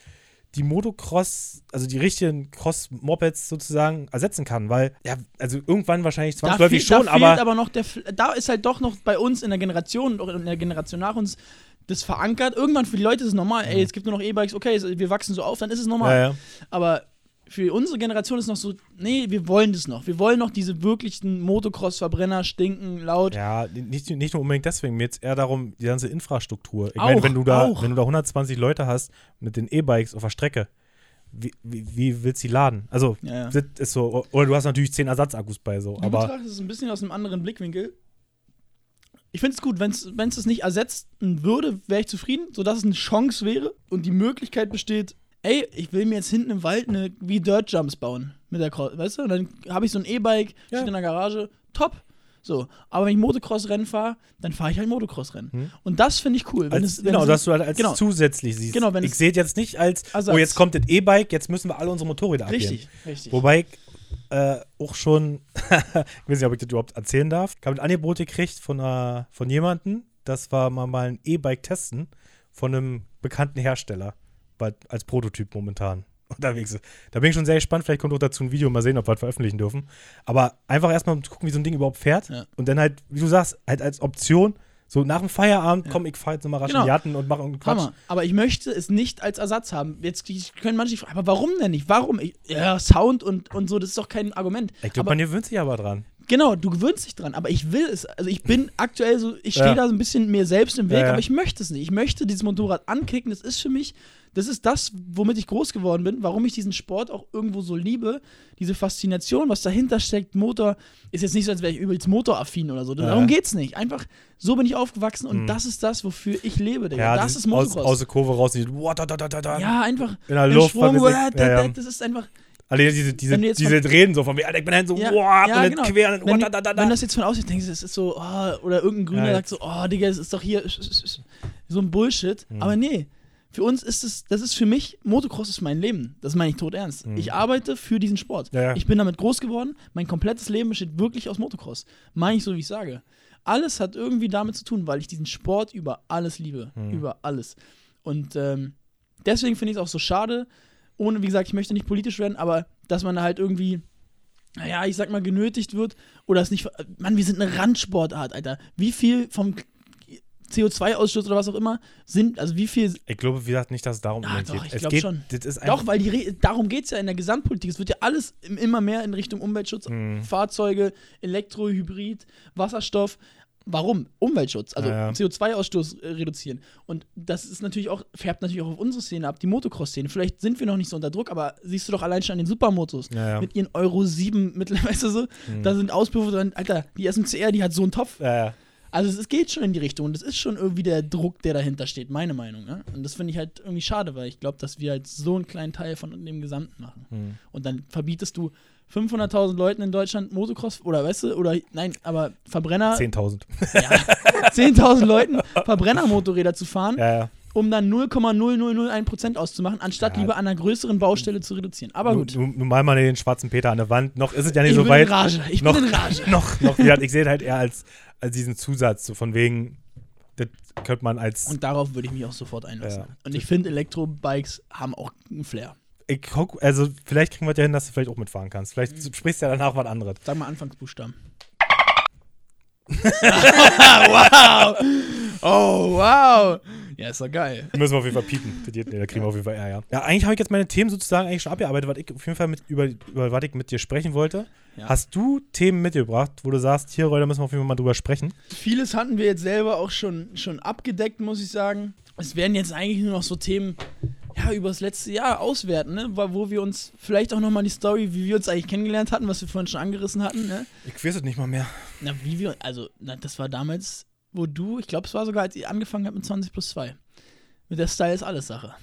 die Motocross, also die richtigen Cross-Mopeds sozusagen ersetzen kann, weil, ja, also irgendwann wahrscheinlich da zwangsläufig fehlt, schon, da fehlt aber, aber noch der, da ist halt doch noch bei uns in der Generation und auch in der Generation nach uns das verankert. Irgendwann für die Leute ist es normal, ey, es gibt nur noch E-Bikes, okay, wir wachsen so auf, dann ist es normal. ja, ja. Aber für unsere Generation ist noch so, nee, wir wollen das noch. Wir wollen noch diese wirklichen Motocross-Verbrenner, stinken, laut. Ja, nicht, nicht nur unbedingt deswegen, mir jetzt eher darum, die ganze Infrastruktur. Ich meine, wenn du da, auch. wenn du da 120 Leute hast mit den E-Bikes auf der Strecke, wie, wie, wie willst du die laden? Also, Ja, ja. das ist so, oder du hast natürlich 10 Ersatzakkus bei so, Du aber betrachtest es ein bisschen aus einem anderen Blickwinkel. Ich finde es gut, wenn es es nicht ersetzen würde, wäre ich zufrieden, sodass es eine Chance wäre und die Möglichkeit besteht, ey, ich will mir jetzt hinten im Wald eine, wie Dirt Jumps bauen mit der Cross, weißt du? Und dann habe ich so ein E-Bike, Ja. steht in der Garage, top. So, aber wenn ich Motocross-Rennen fahre, dann fahre ich halt Motocross-Rennen. Hm. Und das finde ich cool. Wenn als, es, genau, es, dass du halt als genau. zusätzlich siehst. Genau, wenn ich sehe jetzt nicht als, Ersatz. oh, jetzt kommt das E-Bike, jetzt müssen wir alle unsere Motorräder abgeben. Richtig, richtig. Wobei ich äh, auch schon, (laughs) ich weiß nicht, ob ich das überhaupt erzählen darf, ich habe ein Angebot gekriegt von, äh, von jemandem, das war mal, mal ein E-Bike testen von einem bekannten Hersteller, als Prototyp momentan (laughs) unterwegs ist. Da bin ich schon sehr gespannt, vielleicht kommt auch dazu ein Video, mal sehen, ob wir das veröffentlichen dürfen. Aber einfach erstmal gucken, wie so ein Ding überhaupt fährt Ja. und dann halt, wie du sagst, halt als Option, so nach dem Feierabend, Ja. komm, ich fahr jetzt nochmal rasch Genau. in die Jatten und mache irgendeinen Quatsch. Hammer. Aber ich möchte es nicht als Ersatz haben. Jetzt können manche fragen, aber warum denn nicht? Warum? Ich, ja, Sound und, und so, das ist doch kein Argument. Ich glaube, man gewöhnt sich aber dran. Genau, du gewöhnst dich dran, aber ich will es. Also ich bin aktuell so, ich stehe Ja. da so ein bisschen mir selbst im Weg, Ja, ja. aber ich möchte es nicht. Ich möchte dieses Motorrad ankicken. Das ist für mich, das ist das, womit ich groß geworden bin, warum ich diesen Sport auch irgendwo so liebe. Diese Faszination, was dahinter steckt. Motor ist jetzt nicht so, als wäre ich übelst motoraffin oder so. Ja. Darum geht's nicht. Einfach so bin ich aufgewachsen und Mhm. das ist das, wofür ich lebe, Digga. Ja, das ist aus, Motocross. aus der Kurve raus, die, wow, da, da, da, da, da. ja, einfach in der Luft. Wir- ja, ja, ja. das ist einfach Alle diese, diese, jetzt diese Reden so von mir, Alter, ich bin halt so, Ja, wow, ja, dann genau. quer, und wenn, da, da, da, da. wenn das jetzt von außen denkst, es ist so, oh, oder irgendein Grüner Ja, sagt so, oh, Digga, es ist doch hier so ein Bullshit. Mhm. Aber nee, für uns ist es, das ist für mich, Motocross ist mein Leben. Das meine ich tot ernst. Mhm. Ich arbeite für diesen Sport. Ja, ja. Ich bin damit groß geworden. Mein komplettes Leben besteht wirklich aus Motocross. Meine ich so, wie ich sage. Alles hat irgendwie damit zu tun, weil ich diesen Sport über alles liebe. Mhm. Über alles. Und ähm, deswegen finde ich es auch so schade, ohne, wie gesagt, ich möchte nicht politisch werden, aber dass man da halt irgendwie, naja, ich sag mal, genötigt wird oder es nicht. Mann, wir sind eine Randsportart, Alter. Wie viel vom CO2-Ausstoß oder was auch immer sind, also wie viel. Ich glaube, wie gesagt, nicht, dass es darum unbedingt doch, geht. ich es glaub geht, schon. Das ist einfach, Doch, weil die Re darum geht es ja in der Gesamtpolitik. Es wird ja alles im- immer mehr in Richtung Umweltschutz, Mhm. Fahrzeuge, Elektro, Hybrid, Wasserstoff. Warum? Umweltschutz, also Ja, ja. CO2-Ausstoß äh, reduzieren. Und das ist natürlich auch, färbt natürlich auch auf unsere Szene ab, die Motocross-Szene. Vielleicht sind wir noch nicht so unter Druck, aber siehst du doch allein schon an den Supermotos. Ja. Mit ihren Euro 7 (laughs) mittlerweile so. Mhm. Da sind Auspufe drin. Alter, die SMCR, die hat so einen Topf. ja, ja. Also es, geht schon in die Richtung und es ist schon irgendwie der Druck, der dahinter steht, meine Meinung. Ne? Und das finde ich halt irgendwie schade, weil ich glaube, dass wir halt so einen kleinen Teil von dem Gesamten machen. Hm. Und dann verbietest du 500.000 Leuten in Deutschland Motocross oder weißt du, oder nein, aber Verbrenner, 10.000. ja, (laughs) 10.000 Leuten Verbrennermotorräder zu fahren, Ja, ja. um dann 0,0001% auszumachen, anstatt Ja. lieber an einer größeren Baustelle zu reduzieren. Aber gut. Nun, nun mal mal den schwarzen Peter an der Wand. Noch ist es ja nicht Ich so bin weit. in Rage. Ich noch, bin in Rage. Noch, noch, gesagt, ich sehe halt eher als, als diesen Zusatz, so von wegen, das könnte man als. Und darauf würde ich mich auch sofort einlassen. Ja. Und ich finde, Elektrobikes haben auch einen Flair. ich guck, also vielleicht kriegen wir ja hin, dass du vielleicht auch mitfahren kannst. Vielleicht Mhm. sprichst du ja danach was anderes. Sag mal Anfangsbuchstaben. (laughs) (laughs) wow! Oh, wow! Ja, ist doch geil. Müssen wir auf jeden Fall piepen. Nee, Da kriegen wir auf jeden Fall Ärger. Ja, eigentlich habe ich jetzt meine Themen sozusagen eigentlich schon abgearbeitet, was ich auf jeden Fall mit, über, über was ich mit dir sprechen wollte. Ja. Hast du Themen mitgebracht, wo du sagst, hier, Leute, müssen wir auf jeden Fall mal drüber sprechen? Vieles hatten wir jetzt selber auch schon, schon abgedeckt, muss ich sagen. Es werden jetzt eigentlich nur noch so Themen, ja, über das letzte Jahr auswerten, ne? Wo wo wir uns vielleicht auch nochmal die Story, wie wir uns eigentlich kennengelernt hatten, was wir vorhin schon angerissen hatten, ne? Ich weiß es nicht mal mehr. Na, wie wir, also, na, das war damals, wo du, ich glaube, es war sogar, als ihr angefangen habt mit 20 plus 2. Mit der Style ist alles Sache.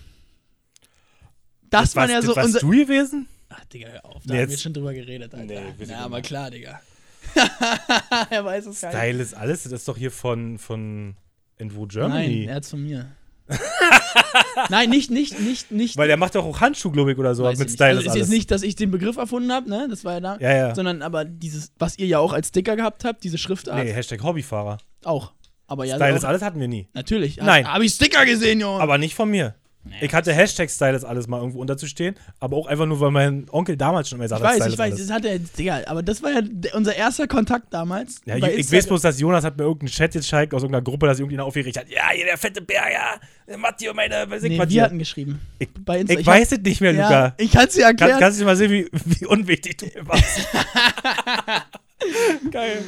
Das, waren warst- ja so das warst unser. du gewesen? Ach, Digga, hör auf, da Nee, haben wir jetzt- schon drüber geredet, Alter. Nee, immer- aber klar, Digga. (laughs) er weiß es gar nicht. Style ist alles. Das ist doch hier von, von Invo Nein, Germany. er hat's von mir. (laughs) Nein, nicht, nicht, nicht, nicht. Weil der macht doch auch Handschuh, glaube ich, oder so. mit. Style also ist alles. jetzt nicht, dass ich den Begriff erfunden habe, ne? Das war ja da. ja, ja. Sondern aber dieses, was ihr ja auch als Sticker gehabt habt, diese Schriftart, nee, Hashtag Hobbyfahrer. auch. Aber ja, Style auch, ist alles hatten wir nie. natürlich. Nein. Habe ich Sticker gesehen, Junge. Aber nicht von mir. Ich hatte Hashtag Style ist alles mal irgendwo unterzustehen, aber auch einfach nur, weil mein Onkel damals schon immer ich gesagt hat, weiß, Style ich weiß, alles. das hat er, Digga, aber das war ja unser erster Kontakt damals. Ja, ich, ich weiß bloß, dass Jonas hat mir irgendeinen Chat jetzt geschickt aus irgendeiner Gruppe, dass irgendjemand aufgeregt hat. Ja, hier der fette Bär, ja. Matteo, meine, weiß ich Nee, wir hier. hatten geschrieben. Ich, bei Insta. ich hab- weiß es nicht mehr, ja, Luca. Ich kann es dir Kann, erklären. kannst du mal sehen, wie, wie unwichtig du mir warst? (laughs) Geil.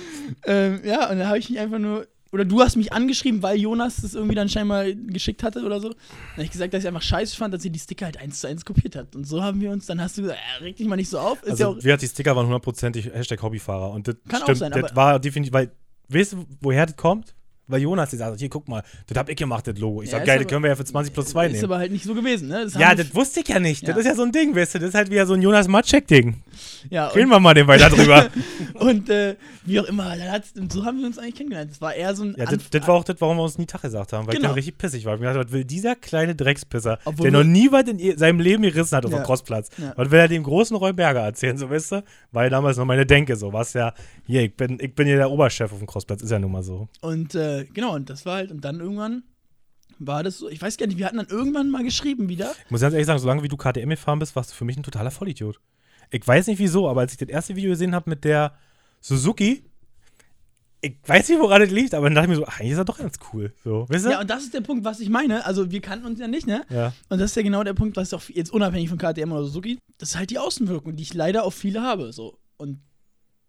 Ähm, ja, und dann habe ich mich einfach nur. Oder du hast mich angeschrieben, weil Jonas das irgendwie dann scheinbar geschickt hatte oder so. Dann habe ich gesagt, dass ich einfach scheiße fand, dass sie die Sticker halt eins zu eins kopiert hat. Und so haben wir uns, dann hast du gesagt, äh, reg dich mal nicht so auf. Ist ja Also, auch, wie hat die Sticker waren hundertprozentig Hashtag Hobbyfahrer. Und das Kann auch stimmt, sein, das war definitiv, weil, weißt du, woher das kommt? Weil Jonas gesagt hat, hier, guck mal, das hab ich gemacht, das Logo. Ich Ja, sag, ist geil, das können wir ja für 20 plus 2 ist nehmen. aber halt nicht so gewesen, ne? Das Ja, das wusste ich ja nicht. Das Ja. ist ja so ein Ding, weißt du, das ist halt wieder so ein Jonas Matschek-Ding. Ja, Reden wir mal den weiter drüber. (laughs) und äh, wie auch immer, und so haben wir uns eigentlich kennengelernt. Das war eher so ein. Ja, das, das war auch das, warum wir uns nie Tag gesagt haben, weil ich Genau. dann richtig pissig war. Ich mir gedacht, was will dieser kleine Dreckspisser, Obwohl der noch nie was in seinem Leben gerissen hat auf Ja. dem Crossplatz, Ja. was will er dem großen Roy Berger erzählen, so weißt du? Weil damals noch meine Denke so, was ja, hier, ich bin, ich bin hier der Oberchef auf dem Crossplatz, ist ja nun mal so. Und äh, genau, und das war halt, und dann irgendwann war das so, ich weiß gar nicht, wir hatten dann irgendwann mal geschrieben wieder. Ich muss ganz ehrlich sagen, solange wie du KTM gefahren bist, warst du für mich ein totaler Vollidiot. Ich weiß nicht wieso, aber als ich das erste Video gesehen habe mit der Suzuki, ich weiß nicht, woran das liegt, aber dann dachte ich mir so, eigentlich ist er doch ganz cool. So, weißt du? Ja, und das ist der Punkt, was ich meine. Also, wir kannten uns ja nicht, ne? ja. Und das ist ja genau der Punkt, was auch jetzt unabhängig von KTM oder Suzuki, das ist halt die Außenwirkung, die ich leider auf viele habe. So. Und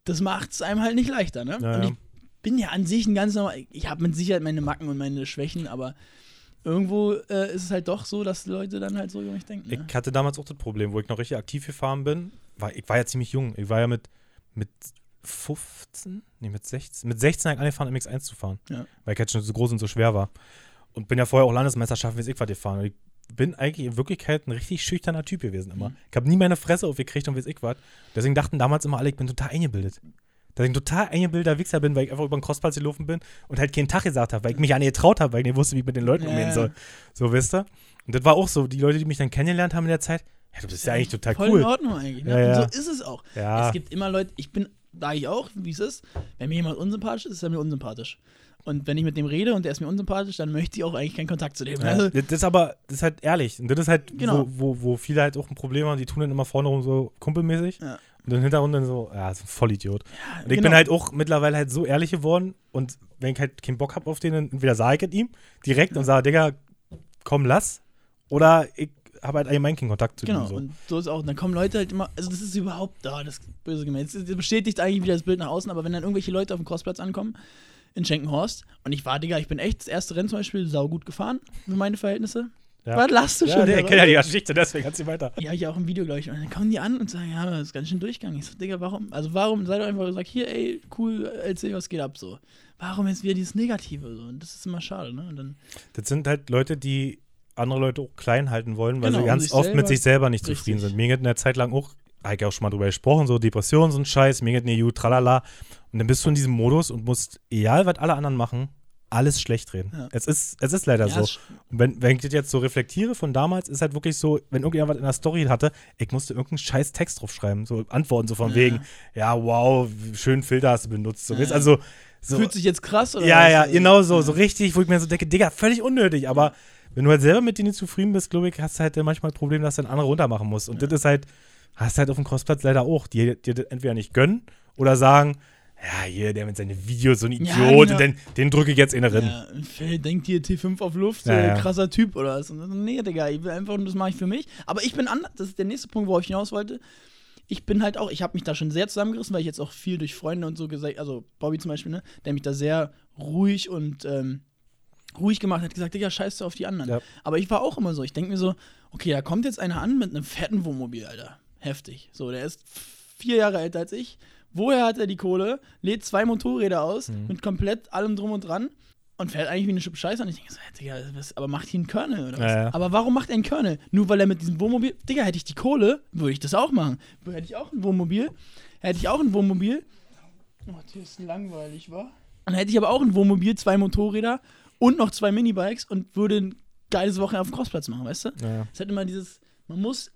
das macht es einem halt nicht leichter, ne? Ja, und ich bin ja an sich ein ganz normal, ich habe mit Sicherheit meine Macken und meine Schwächen, aber irgendwo äh, ist es halt doch so, dass Leute dann halt so über mich denken. Ne? Ich hatte damals auch das Problem, wo ich noch richtig aktiv gefahren bin. War, ich war ja ziemlich jung. Ich war ja mit, mit 15, nee, mit 16, mit 16 habe ich angefangen, MX1 zu fahren. Ja. Weil ich halt schon so groß und so schwer war. Und bin ja vorher auch Landesmeisterschaften, wie ich was gefahren. Und ich bin eigentlich in Wirklichkeit ein richtig schüchterner Typ gewesen immer. Mhm. Ich habe nie meine Fresse aufgekriegt und wie ich was. Deswegen dachten damals immer alle, ich bin total eingebildet. Dass ich ein total eingebildeter Wichser bin, weil ich einfach über den Crossplatz gelaufen bin und halt keinen Tag gesagt habe, weil ich mich ja nicht getraut habe, weil ich nicht wusste, wie ich mit den Leuten Ja, umgehen soll. So, wisst ihr? Und das war auch so, die Leute, die mich dann kennengelernt haben in der Zeit, ja, du bist ja eigentlich total Voll cool. in Ordnung eigentlich. Ne? Ja. Und so ist es auch. Es gibt immer Leute, ich bin, da ich auch, wie es ist, wenn mir jemand unsympathisch ist, ist er mir unsympathisch. Und wenn ich mit dem rede und der ist mir unsympathisch, dann möchte ich auch eigentlich keinen Kontakt zu dem. Ja, Also, das ist aber, das ist halt ehrlich. Und das ist halt, Genau. wo, wo, wo viele halt auch ein Problem haben, die tun dann immer vorne rum so kumpelmäßig. Ja. Und dann Hintergrund dann so, ja, so ein Vollidiot. Und ich genau. bin halt auch mittlerweile halt so ehrlich geworden und wenn ich halt keinen Bock habe auf den, dann entweder sage ich es ihm direkt und sage, Digga, komm, lass. Oder ich habe halt allgemein keinen Kontakt zu Genau, ihm. So. und so ist auch. Und dann kommen Leute halt immer, also das ist überhaupt da, das ist böse gemeint. Das bestätigt eigentlich wieder das Bild nach außen, aber wenn dann irgendwelche Leute auf dem Crossplatz ankommen, in Schenkenhorst, und ich war, Digga, ich bin echt das erste Rennen zum Beispiel saugut gefahren, für meine Verhältnisse. Ja. Was lachst du Ja, schon? der wieder, kennt ja die Geschichte, deswegen kannst du weiter. Ja, ich auch im Video, glaube ich. Und dann kommen die an und sagen, ja, das ist ganz schön Durchgang. Ich sag, Digga, warum? Also warum? Sei doch einfach und sag, hier, ey, cool, erzähl, was geht ab so. Warum jetzt wieder dieses Negative so? Und das ist immer schade, ne? Und dann, Das sind halt Leute, die andere Leute auch klein halten wollen, weil Genau, sie ganz oft selber- mit sich selber nicht Richtig. zufrieden sind. Mir geht in der Zeit lang auch, habe ich auch schon mal drüber gesprochen, so Depressionen sind Scheiß, mir geht ne gut, tralala. Und dann bist du in diesem Modus und musst, egal was alle anderen machen, alles schlecht reden. Ja. Es, ist, es ist leider ja, so. Und wenn, wenn ich das jetzt so reflektiere von damals, ist halt wirklich so, wenn irgendjemand was in der Story hatte, ich musste irgendeinen scheiß Text draufschreiben, so Antworten, so von Ja. wegen, ja, wow, schönen Filter hast du benutzt. So, also, so, Fühlt sich jetzt krass oder ja, was? ja, Also, genau so, so richtig, wo ich mir so denke, Digga, völlig unnötig, aber wenn du halt selber mit dir nicht zufrieden bist, glaube ich, hast du halt manchmal das Problem, dass du dann andere runtermachen musst. Und das ist halt, hast du halt auf dem Crossplatz leider auch, die dir das entweder nicht gönnen oder sagen, ja, hier, der mit seinen Videos, so ein Idiot, Ja, genau. und den, den drücke ich jetzt in den Rennen. Ja, Phil denkt hier T5 auf Luft, Ja, ja. krasser Typ oder was. Nee, Digga, ich will einfach, und das mache ich für mich. Aber ich bin anders, das ist der nächste Punkt, worauf ich hinaus wollte. Ich bin halt auch, ich habe mich da schon sehr zusammengerissen, weil ich jetzt auch viel durch Freunde und so gesagt, also Bobby zum Beispiel, ne, der mich da sehr ruhig und ähm, ruhig gemacht hat, gesagt, Digga, scheiß du auf die anderen. Ja. Aber ich war auch immer so, ich denke mir so, okay, da kommt jetzt einer an mit einem fetten Wohnmobil, Alter. Heftig. So, der ist vier Jahre älter als ich. Woher hat er die Kohle? Lädt zwei Motorräder aus Mhm. mit komplett allem drum und dran und fährt eigentlich wie eine Schippe Scheiße. Und ich denke so, hey, Digga, was, aber macht hier einen Kernel oder was? Ja, ja. Aber warum macht er einen Kernel? Nur weil er mit diesem Wohnmobil, Digga, hätte ich die Kohle, würde ich das auch machen. Hätte ich auch ein Wohnmobil, hätte ich auch ein Wohnmobil. Oh, hier ist langweilig, wa? Dann hätte ich aber auch ein Wohnmobil, zwei Motorräder und noch zwei Minibikes und würde ein geiles Wochenende auf dem Crossplatz machen, weißt du? Ja, ja. Es hat immer dieses, man muss,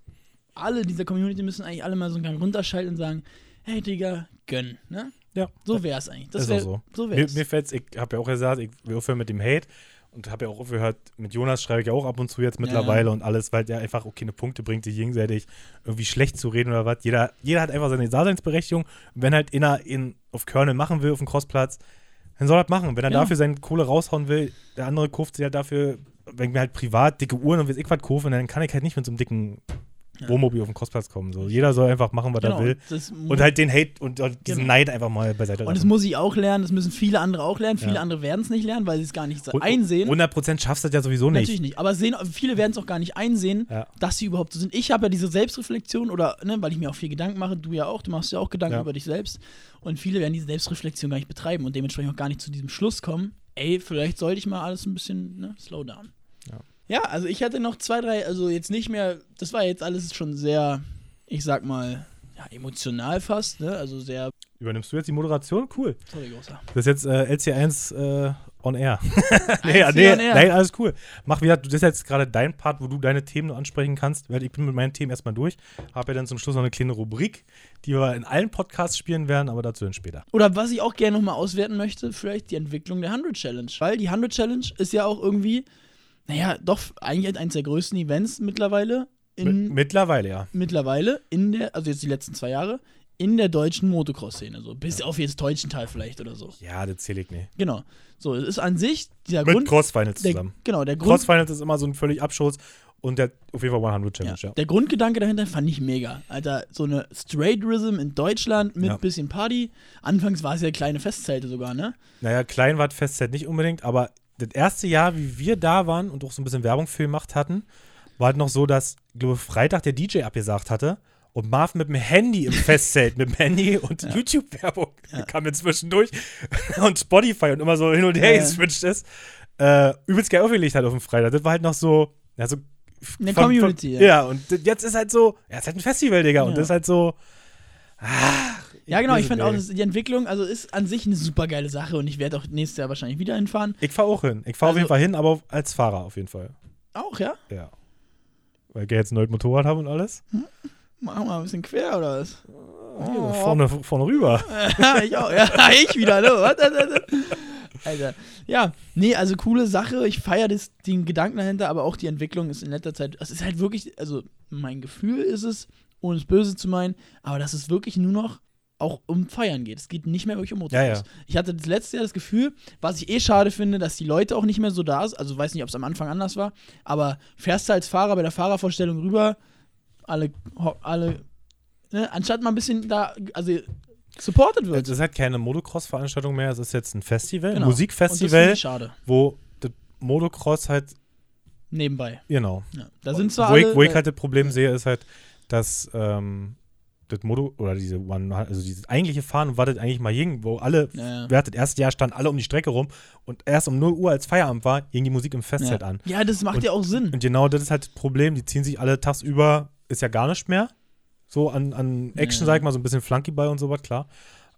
alle dieser Community müssen eigentlich alle mal so einen Gang runterschalten und sagen, hey Digga, gönn, ne? Ja. So wär's eigentlich. Das Ist wär, auch so. so Mir, wär's. mir fällt's, ich habe ja auch gesagt, ich will aufhören mit dem Hate und habe ja auch aufgehört, mit Jonas schreibe ich ja auch ab und zu jetzt mittlerweile und alles, weil der einfach auch keine Punkte bringt, sich gegenseitig irgendwie schlecht zu reden oder was. Jeder, jeder hat einfach seine Daseinsberechtigung. Und wenn halt einer in, auf Körne machen will, auf dem Crossplatz, dann soll er das machen. Wenn er Genau. dafür seine Kohle raushauen will, der andere kauft sich halt dafür, wenn ich mir halt privat dicke Uhren und weiß ich was kaufen, dann kann ich halt nicht mit so einem dicken Ja. Wohnmobil auf den Crossplatz kommen. So. Jeder soll einfach machen, was genau, er will. Und halt den Hate und, und diesen Genau. Neid einfach mal beiseite und das lassen. muss ich auch lernen, das müssen viele andere auch lernen. Viele Ja. andere werden es nicht lernen, weil sie es gar nicht so einsehen. 100% schaffst du das ja sowieso nicht. Natürlich nicht. Aber sehen, viele werden es auch gar nicht einsehen, Ja. dass sie überhaupt so sind. Ich habe ja diese Selbstreflexion oder, ne, weil ich mir auch viel Gedanken mache, du ja auch, du machst ja auch Gedanken über dich selbst. Und viele werden diese Selbstreflexion gar nicht betreiben und dementsprechend auch gar nicht zu diesem Schluss kommen, ey, vielleicht sollte ich mal alles ein bisschen, ne, slow down. Ja. Ja, also ich hatte noch zwei, drei, also jetzt nicht mehr, das war jetzt alles schon sehr, ich sag mal, ja, emotional fast, ne, also sehr, Übernimmst du jetzt die Moderation? Cool. sorry, großer. Das ist jetzt äh, LC1 äh, on air. (laughs) nee, Eins nee, on air. nein, alles cool. Mach wieder, das ist jetzt gerade dein Part, wo du deine Themen ansprechen kannst, weil ich bin mit meinen Themen erstmal durch. Habe ja dann zum Schluss noch eine kleine Rubrik, die wir in allen Podcasts spielen werden, aber dazu dann später. Oder was ich auch gerne nochmal auswerten möchte, vielleicht die Entwicklung der 100 Challenge. Weil die 100 Challenge ist ja auch irgendwie, naja, doch eigentlich eines der größten Events mittlerweile. In, Mi- Mittlerweile, ja. mittlerweile in der, also jetzt die letzten zwei Jahre, in der deutschen Motocross-Szene. So. Bis auf jetzt deutschen Teil vielleicht oder so. Ja, das zähle ich nicht. Genau. So, es ist an sich dieser Mit Grund. Crossfinals Der, zusammen. genau, der Grund. Crossfinals ist immer so ein völlig Abschuss. und der auf jeden Fall 100 Challenge, Ja. ja. Der Grundgedanke dahinter fand ich mega. Alter, so eine Straight Rhythm in Deutschland mit Ja. bisschen Party. Anfangs war es ja kleine Festzelte sogar, ne? Naja, klein war das Festzeit nicht unbedingt, aber das erste Jahr, wie wir da waren und auch so ein bisschen Werbung für gemacht hatten, war halt noch so, dass, ich glaube, Freitag der DJ abgesagt hatte und Marv mit dem Handy im (laughs) Festzelt, mit dem Handy und YouTube-Werbung kam mir zwischendurch (laughs) und Spotify und immer so hin und her Ja. geswitcht ist, äh, übelst geil aufgelegt hat auf dem Freitag. Das war halt noch so, ja, so Eine Community, Von, ja. ja. und jetzt ist halt so, ja, ist halt ein Festival, Digga, und Ja. das ist halt so, Ja, genau, ich finde es auch, die Entwicklung, also ist an sich eine super geile Sache und ich werde auch nächstes Jahr wahrscheinlich wieder hinfahren. Ich fahre auch hin. Ich fahre auf Also- jeden Fall hin, aber als Fahrer auf jeden Fall. Auch, ja? Ja. Weil ich jetzt ein neues Motorrad habe und alles. Machen wir mal ein bisschen quer oder was? Hier, vorne, vorne rüber. (laughs) ich auch, ja, (laughs) ich wieder, ne? (laughs) Alter. Ja, nee, also coole Sache. Ich feiere den Gedanken dahinter, aber auch die Entwicklung ist in letzter Zeit. Es ist halt wirklich, also mein Gefühl ist es, ohne es böse zu meinen, aber dass es wirklich nur noch auch um Feiern geht. Es geht nicht mehr wirklich um Motocross. Ja, ja. Ich hatte das letzte Jahr das Gefühl, was ich eh schade finde, dass die Leute auch nicht mehr so da sind. Also weiß nicht, ob es am Anfang anders war, aber fährst du als Fahrer bei der Fahrervorstellung rüber, alle, alle, ne, anstatt mal ein bisschen da, also supported wird. Es ist halt keine Motocross-Veranstaltung mehr, es ist jetzt ein Festival, ein Genau. Das Musikfestival, ich wo das Motocross halt, Nebenbei. genau. Ja. Da sind zwar wo, ich, alle, wo ich äh, halt das Problem sehe, ist halt, dass ähm, das Moto, oder diese One, also dieses eigentliche Fahren war das eigentlich mal ging, wo alle, Ja, wer das erste Jahr standen alle um die Strecke rum und erst um 0 Uhr als Feierabend war, ging die Musik im Festzelt ja. an. ja, das macht Und- ja auch Sinn. Und genau das ist halt das Problem, die ziehen sich alle tagsüber, ist ja gar nicht mehr. So an, an Action, Ja. sag ich mal, so ein bisschen Flunkyball und sowas, klar.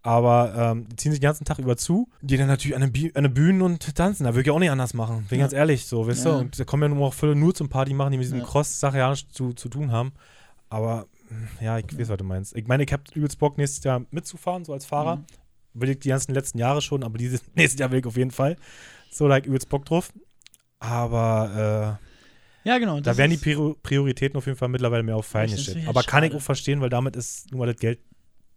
Aber ähm, die ziehen sich den ganzen Tag über zu. Die dann natürlich an Bi- an den Bühnen und tanzen. Da würde ich auch nicht anders machen. Bin Ja. ganz ehrlich, so, weißt du? Und da kommen ja nur auch viele nur zum Party machen, die mit diesem. Cross-Sache ja nichts zu, zu tun haben. Aber ja, ich weiß, was du meinst. Ich meine, ich habe übelst Bock, nächstes Jahr mitzufahren, so als Fahrer. Mhm. Will ich die ganzen letzten Jahre schon, aber dieses (laughs) nächstes Jahr will ich auf jeden Fall. So, da ich übelst Bock drauf. Aber äh, Ja, genau. da werden die Prioritäten auf jeden Fall mittlerweile mehr auf ist gestellt. Aber kann ich schade. auch verstehen, weil damit ist nur mal das Geld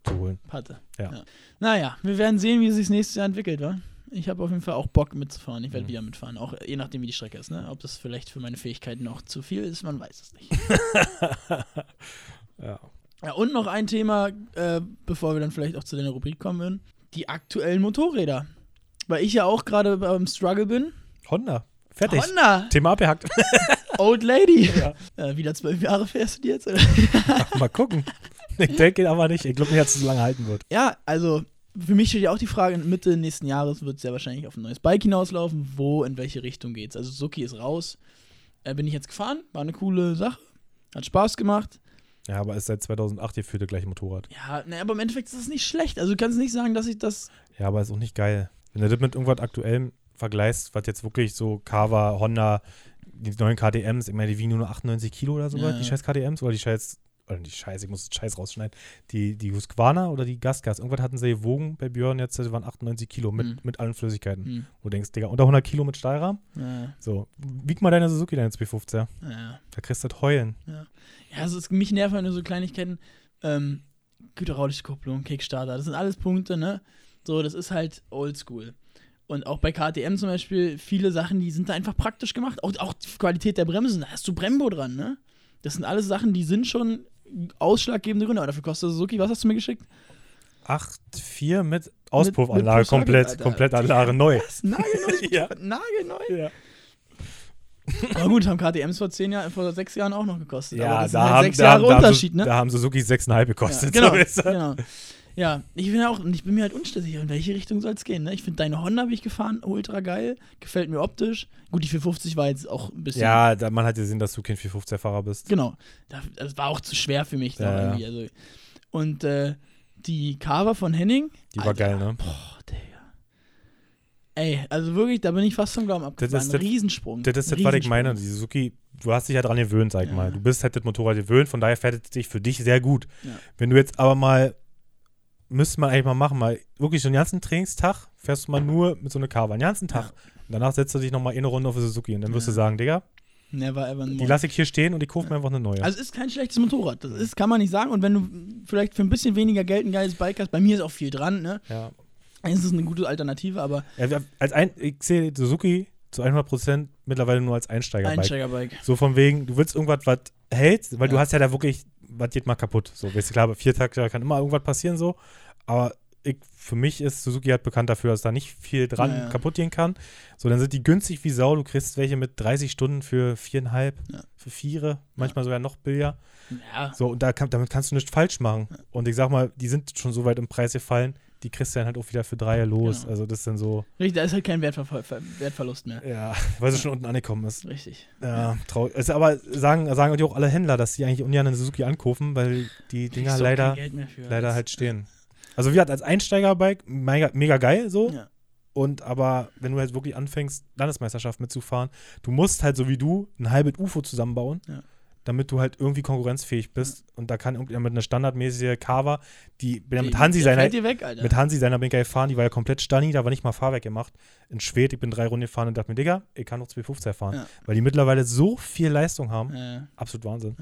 zu holen. Patte. Ja. Naja, wir werden sehen, wie es sich nächstes Jahr entwickelt, wa? Ich habe auf jeden Fall auch Bock mitzufahren. Ich werde Mhm. wieder mitfahren. Auch je nachdem, wie die Strecke ist, ne? Ob das vielleicht für meine Fähigkeiten noch zu viel ist, man weiß es nicht. (laughs) (laughs) Ja. Ja, und noch ein Thema, äh, bevor wir dann vielleicht auch zu deiner Rubrik kommen würden. Die aktuellen Motorräder. Weil ich ja auch gerade beim Struggle bin. Honda. Fertig. Honda, Thema abgehackt. (laughs) Old Lady. Ja. Äh, wieder zwölf Jahre fährst du die jetzt? Oder? (laughs) mal gucken. Ich denke aber nicht. Ich glaube nicht, dass es so lange halten wird. Ja, also für mich steht ja auch die Frage, Mitte nächsten Jahres wird es ja wahrscheinlich auf ein neues Bike hinauslaufen. Wo, in welche Richtung geht's? Also Suki ist raus. Äh, bin ich jetzt gefahren, war eine coole Sache. Hat Spaß gemacht. Ja, aber ist seit 2008 hier für das gleiche Motorrad. Ja, naja, aber im Endeffekt ist das nicht schlecht. Also du kannst nicht sagen, dass ich das. Ja, aber ist auch nicht geil. Wenn du das mit irgendwas Aktuellem vergleichst, was jetzt wirklich so Carver, Honda, die neuen KTMs, ich meine, die wiegen nur noch 98 Kilo oder so, Ja, die scheiß KTMs oder die scheiß, oder die scheiß, ich muss den Scheiß rausschneiden, die, die Husqvarna oder die Gasgas, irgendwas hatten sie gewogen bei Björn jetzt, das waren 98 Kilo mit, Hm. mit allen Flüssigkeiten. Hm, Wo du denkst, Digga, unter 100 Kilo mit Stahlrahmen? ja, So, wieg mal deine Suzuki, deine 250er. ja. Da kriegst du das heulen. Ja, also es, mich nerven halt nur so Kleinigkeiten. Ähm, hydraulische Kupplung, Kickstarter, das sind alles Punkte, ne? So, das ist halt oldschool. Und auch bei KTM zum Beispiel, viele Sachen, die sind da einfach praktisch gemacht. Auch, auch die Qualität der Bremsen, da hast du Brembo dran, ne? Das sind alles Sachen, die sind schon ausschlaggebende Gründe. Aber dafür kostet Suzuki, was hast du mir geschickt? 8,4 mit Auspuffanlage, mit Pulsar- komplett, Alter. komplett Anlage neu. Was? Nagelneu? (laughs) Ja. Nagelneu? Ja, Aber gut, haben KTMs vor zehn Jahren, vor sechs Jahren auch noch gekostet. Ja das da, halt haben, sechs da, Jahre haben, da, haben, Unterschied, Su- ne? da haben Suzuki 6,5 gekostet. Ja, genau, so genau. Ja, ich bin ja auch, und ich bin mir halt unschlüssig, in welche Richtung soll es gehen. Ne? Ich finde deine Honda habe ich gefahren, ultra geil, gefällt mir optisch. Gut, die 450 war jetzt auch ein bisschen. Ja, da, man hat gesehen, dass du kein 450er-Fahrer bist. Genau. Das, war auch zu schwer für mich. Ja, ja. Also, und äh, die Carver von Henning. Die war Alter, geil, ne? Boah, Digga. Ey, also wirklich, da bin ich fast vom Glauben abgefahren. ist Ein das- Riesensprung. Das ist das, was ich meine. Die Suzuki, du hast dich ja dran gewöhnt, sag ich Ja. mal. Du bist halt das Motorrad gewöhnt, von daher fährt es sich für dich sehr gut. Ja. Wenn du jetzt aber mal, müsste man eigentlich mal machen, mal wirklich so einen ganzen Trainingstag fährst du mal nur mit so einer Carver, einen ganzen Tag. Ja. Und danach setzt du dich nochmal eine Runde auf die Suzuki und dann wirst du sagen, Digga, Never ever die lasse ich hier stehen und ich kaufe mir einfach eine neue. Also es ist kein schlechtes Motorrad. Das ist, kann man nicht sagen. Und wenn du vielleicht für ein bisschen weniger Geld ein geiles Bike hast, bei mir ist auch viel dran, ne? ja. Es ist eine gute Alternative, aber Ja, als ein, ich sehe Suzuki zu 100% mittlerweile nur als Einsteigerbike. Einsteigerbike. So von wegen, du willst irgendwas, was hält, weil du Ja. hast ja da wirklich, was geht mal kaputt. So, weißt du, klar, bei Viertakter kann immer irgendwas passieren so, aber ich, für mich ist Suzuki halt bekannt dafür, dass da nicht viel dran Ja, ja. kaputt gehen kann. So, dann sind die günstig wie Sau. Du kriegst welche mit 30 Stunden für viereinhalb, Ja. für viere, manchmal sogar noch billiger. Ja. So, und da kann, damit kannst du nichts falsch machen. Und ich sag mal, die sind schon so weit im Preis gefallen, die kriegst du dann halt auch wieder für drei los. Genau. Also das ist dann so, Richtig, da ist halt kein Wertver Wertverlust mehr. ja, weil sie schon unten angekommen ist. Richtig. Ja, traurig. Also, aber sagen, sagen die auch alle Händler, dass sie eigentlich ungern eine Suzuki ankaufen, weil die Dinger auch leider, leider halt stehen. Also wie gesagt, als Einsteigerbike mega, mega geil so. Ja. Und aber wenn du halt wirklich anfängst, Landesmeisterschaft mitzufahren, du musst halt so wie du ein halbes UFO zusammenbauen, Ja. Damit du halt irgendwie konkurrenzfähig bist. Und da kann irgendjemand mit einer standardmäßige Carver, die, die mit Hansi seiner weg, mit Hansi seiner bin ich ja gefahren, die war ja komplett Stani, da war nicht mal Fahrwerk gemacht. In Schwed, ich bin drei Runden gefahren und dachte mir, Digga, ich kann noch 250 fahren. Ja. Weil die mittlerweile so viel Leistung haben. Äh, Absolut Wahnsinn.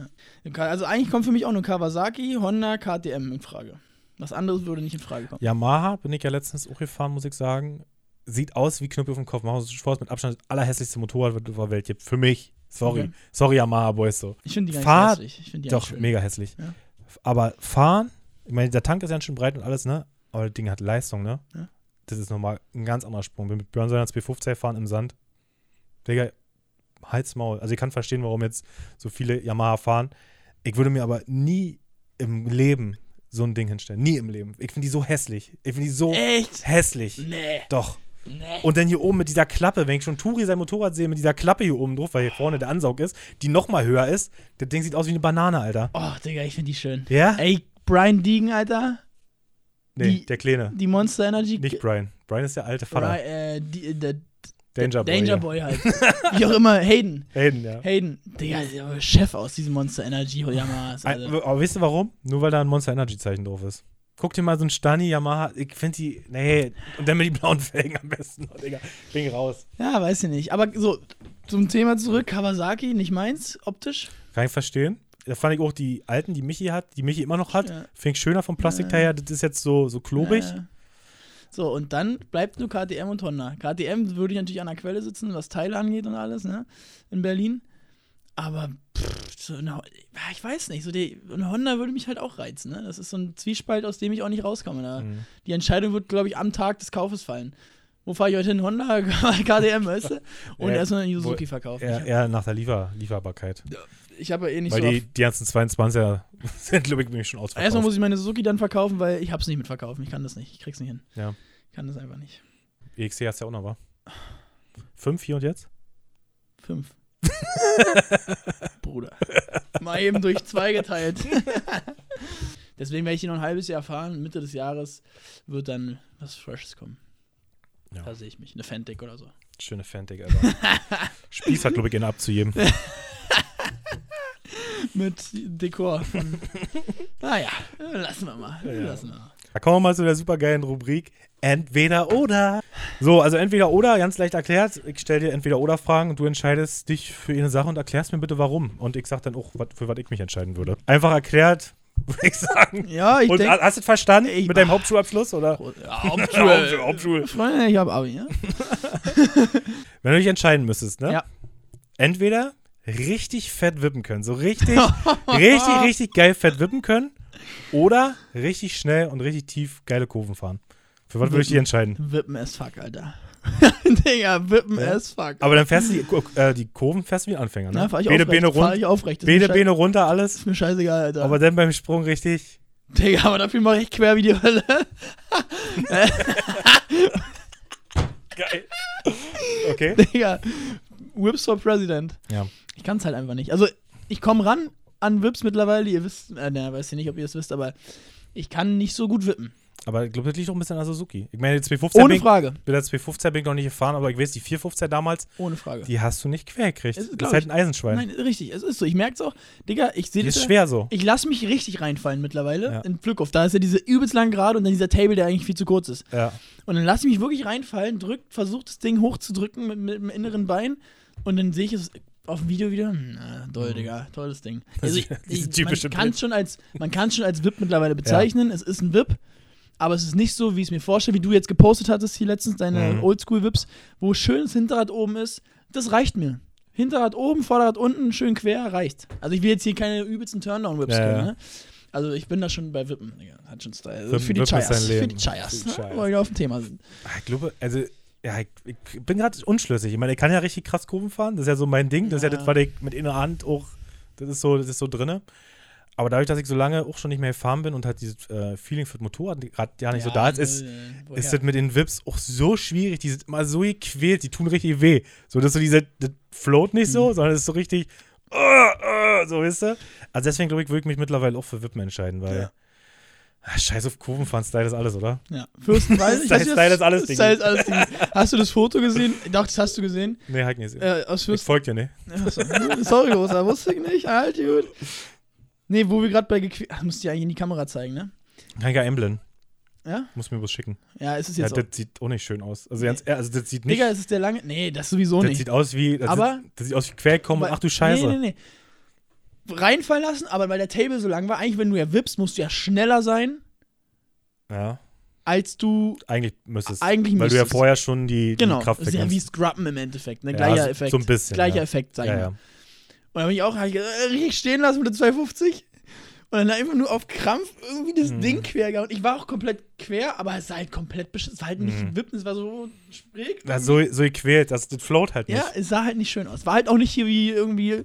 also eigentlich kommt für mich auch nur Kawasaki, Honda, KTM in Frage. Was anderes würde nicht in Frage kommen. Yamaha bin ich ja letztens auch gefahren, muss ich sagen. Sieht aus wie Knüppel auf dem Kopf. Machen vor, ist mit Abstand das allerhässlichste Motorrad, was es auf der Welt gibt. Für mich. Sorry. Okay. Sorry, Yamaha Boys so. Ich finde die gar nicht hässlich. Ich die Doch, schön. mega hässlich. Ja. Aber fahren, ich meine, der Tank ist ja schon breit und alles, ne? Aber das Ding hat Leistung, ne? Ja. Das ist nochmal ein ganz anderer Sprung. Bin mit Björn seiner 250 fahren im Sand. Digga, Hals, Maul. Also ich kann verstehen, warum jetzt so viele Yamaha fahren. Ich würde mir aber nie im Leben so ein Ding hinstellen. Nie im Leben. Ich finde die so hässlich. Ich finde die so Echt? hässlich. Nee. Doch. Nee. Und dann hier oben mit dieser Klappe, wenn ich schon Turi sein Motorrad sehe, mit dieser Klappe hier oben drauf, weil hier vorne der Ansaug ist, die nochmal höher ist, das Ding sieht aus wie eine Banane, Alter. Oh, Digga, ich finde die schön. Ja? Ey, Brian Deegan, Alter. Nee, die- der Kleine. Die Monster Energy. Nicht Brian. Brian ist der alte Vater. Bri äh, die, der Danger Boy. Danger. Boy halt. (laughs) Wie auch immer, Hayden. Hayden, ja. Hayden. Digga, der Chef aus diesem Monster Energy. Ein- Also. Aber wisst ihr warum? Nur weil da ein Monster Energy Zeichen drauf ist. Guck dir mal so ein Stani Yamaha. Ich finde die. Nee. Und dann mit den blauen Felgen am besten. Oh, Digga. Bin raus. Ja, weiß ich nicht. Aber so, zum Thema zurück. Kawasaki, nicht meins, optisch. Kann ich verstehen. Da fand ich auch die alten, die Michi hat, die Michi immer noch hat. Ja. Finde ich schöner vom Plastikteil her. Das ist jetzt so, so klobig. Äh, so, und dann bleibt nur KTM und Honda. KTM würde ich natürlich an der Quelle sitzen, was Teile angeht und alles, ne? In Berlin. Aber, pff, so eine, ich weiß nicht, so die, eine Honda würde mich halt auch reizen, ne? Das ist so ein Zwiespalt, aus dem ich auch nicht rauskomme. Ne? Mhm. Die Entscheidung wird, glaube ich, am Tag des Kaufes fallen. Wo fahre ich heute hin? Honda, (laughs) KTM, weißt du? Und Ja, erstmal einen Suzuki verkaufen. Eher, eher nach der Liefer Lieferbarkeit. Ich, ich habe ja eh nicht Weil so. die, auf- die ganzen 22er (laughs) sind, glaube ich, nämlich schon ausverkauft. Erstmal muss ich meine Suzuki dann verkaufen, weil ich habe es nicht mit verkaufen. Ich kann das nicht. Ich krieg's nicht hin. Ja. Ich kann das einfach nicht. EXC hast du ja auch noch, wa? Fünf, hier und jetzt? Fünf. (laughs) Bruder. Mal eben durch zwei geteilt. (laughs) Deswegen werde ich hier noch ein halbes Jahr fahren. Mitte des Jahres wird dann was Freshes kommen. Ja. Da sehe ich mich. Eine Fentic oder so. Schöne Fantik, Alter. (laughs) Spieß hat, glaube ich, gerne abzugeben. Mit Dekor. naja, lassen wir mal. Ja. Lassen wir mal. Da kommen wir mal zu der supergeilen Rubrik Entweder oder. So, also entweder oder, ganz leicht erklärt. Ich stelle dir entweder oder Fragen und du entscheidest dich für eine Sache und erklärst mir bitte warum. Und ich sag dann auch, wat- für was ich mich entscheiden würde. Einfach erklärt, (laughs) würde ich sagen. Ja, ich und denke. hast du es verstanden Ich- mit deinem Hauptschulabschluss? Oder? Ja, Hauptschule, (laughs) Hauptschule. Hauptschule. Freunde, ich habe Abi, ja? (laughs) Wenn du dich entscheiden müsstest, ne? Ja. Entweder richtig fett wippen können, so richtig, richtig, richtig geil fett wippen können oder richtig schnell und richtig tief geile Kurven fahren. Für was würde ich dich Wippen. entscheiden? Wippen as fuck, Alter. (laughs) Digga, wippen Ja. as fuck. Aber dann fährst du die, äh, die Kurven fährst du wie Anfänger, ne? Na, fahr ich Beine, aufrecht. Fahr rund, ich aufrecht. Schei- Beine runter, alles. ist mir scheißegal, Alter. Aber dann beim Sprung richtig. Digga, aber dafür mache ich quer wie die Hölle. Geil. Okay. Digga, Whips for President. Ja. Ich kann es halt einfach nicht. Also, ich komme ran an Whips mittlerweile. Ihr wisst, äh, ne, weiß ich nicht, ob ihr es wisst, aber ich kann nicht so gut wippen. Aber ich glaube, das liegt auch ein bisschen an Suzuki. Ich meine, die 215 Ohne bin, Frage. bin der 215 bin ich noch nicht gefahren, aber ich weiß, die 415 damals, Ohne Frage. die hast du nicht quer gekriegt. Es ist, Das ist halt ein Eisenschwein. Nein, richtig, es ist so. Ich merke es auch. Digga, ich sehe das. ist ja- schwer so. Ich lasse mich richtig reinfallen mittlerweile Ja. in Flückhof. Da ist ja diese übelst lang gerade und dann dieser Table, der eigentlich viel zu kurz ist. Ja. Und dann lasse ich mich wirklich reinfallen, drückt, versucht das Ding hochzudrücken mit, mit dem inneren Bein und dann sehe ich es auf dem Video wieder. Na, toll, Digga, tolles Ding. Also ich, ich, man kann es schon als man schon als VIP mittlerweile bezeichnen. Es ist ein VIP, aber es ist nicht so, wie ich es mir vorstelle, wie du jetzt gepostet hattest hier letztens deine Mhm. Oldschool VIPs, wo schönes Hinterrad oben ist, Das reicht mir. Hinterrad oben, Vorderrad unten, schön quer, reicht. Also ich will jetzt hier keine übelsten Turndown-Whips Ja, können, ja. ne? Also ich bin da schon bei Wippen, Digga. Hat schon Style. Also für die Chayas. Für die Chayas, Für die ne? Chayas. Wo wir wieder auf dem Thema sind. Ah, Ich glaube, also, ja, ich, ich bin gerade unschlüssig. Ich meine, ich kann ja richtig krass Kurven fahren. Das ist ja so mein Ding. Das ist ja Ja. das, was ich mit in der Hand auch, das ist so, das ist so drinne. Aber dadurch, dass ich so lange auch schon nicht mehr gefahren bin und halt dieses äh, Feeling für das Motorrad gerade ja nicht so da ist, ist, ist das mit den Vips auch so schwierig. Die sind immer so gequält, die tun richtig weh. So, dass so diese, das float nicht Mhm. so, sondern es ist so richtig, uh, uh, so, weißt du? Also deswegen, glaube ich, würde ich mich mittlerweile auch für Wippen entscheiden, weil, Ja. ah, scheiß auf Kurvenfahren, Style ist alles, oder? Ja, (laughs) ich Style- weiß nicht, Style ist alles, Ding. Style ist alles Ding. Hast du das Foto gesehen? Doch, das hast du gesehen. Nee, halt nicht. Äh, aus ich Fürsten. folge dir nicht. Achso. Sorry, Großer, wusste ich nicht. Halt, gut. Nee, wo wir gerade bei gequält. Ach, musst du ja eigentlich in die Kamera zeigen, ne? Kann ich ja einblenden. Ja? Muss mir was schicken. Ja, es ist Ja, jetzt auch. das sieht auch nicht schön aus. Also, ganz, also das sieht nicht. Digga, es ist der lange. Nee, das sowieso das nicht. sieht aus wie. Das, Aber- sieht, das sieht aus wie Querkommen. Ach du Scheiße. Nee, nee, nee. Reinfallen lassen, aber weil der Table so lang war, eigentlich, wenn du ja wippst, musst du ja schneller sein, Ja, als du eigentlich müsstest eigentlich Weil du ja müsstest. vorher schon die, Genau. die Kraft Das ist ja wie. Scrubben im Endeffekt, ne? Ja, Gleicher so- Effekt. so ein bisschen, Gleicher ja. Effekt, sag ich Ja, mal. ja. Und dann habe ich auch hab ich, äh, richtig stehen lassen mit der 250. Und dann einfach nur auf Krampf irgendwie das Mhm. Ding quer gehauen. Ich war auch komplett quer, aber es war halt komplett beschissen. Es war halt nicht Mhm. wippen, es war so schräg. Ja, so, so gequält, das, das float halt nicht. Ja, es sah halt nicht schön aus. War halt auch nicht hier wie irgendwie,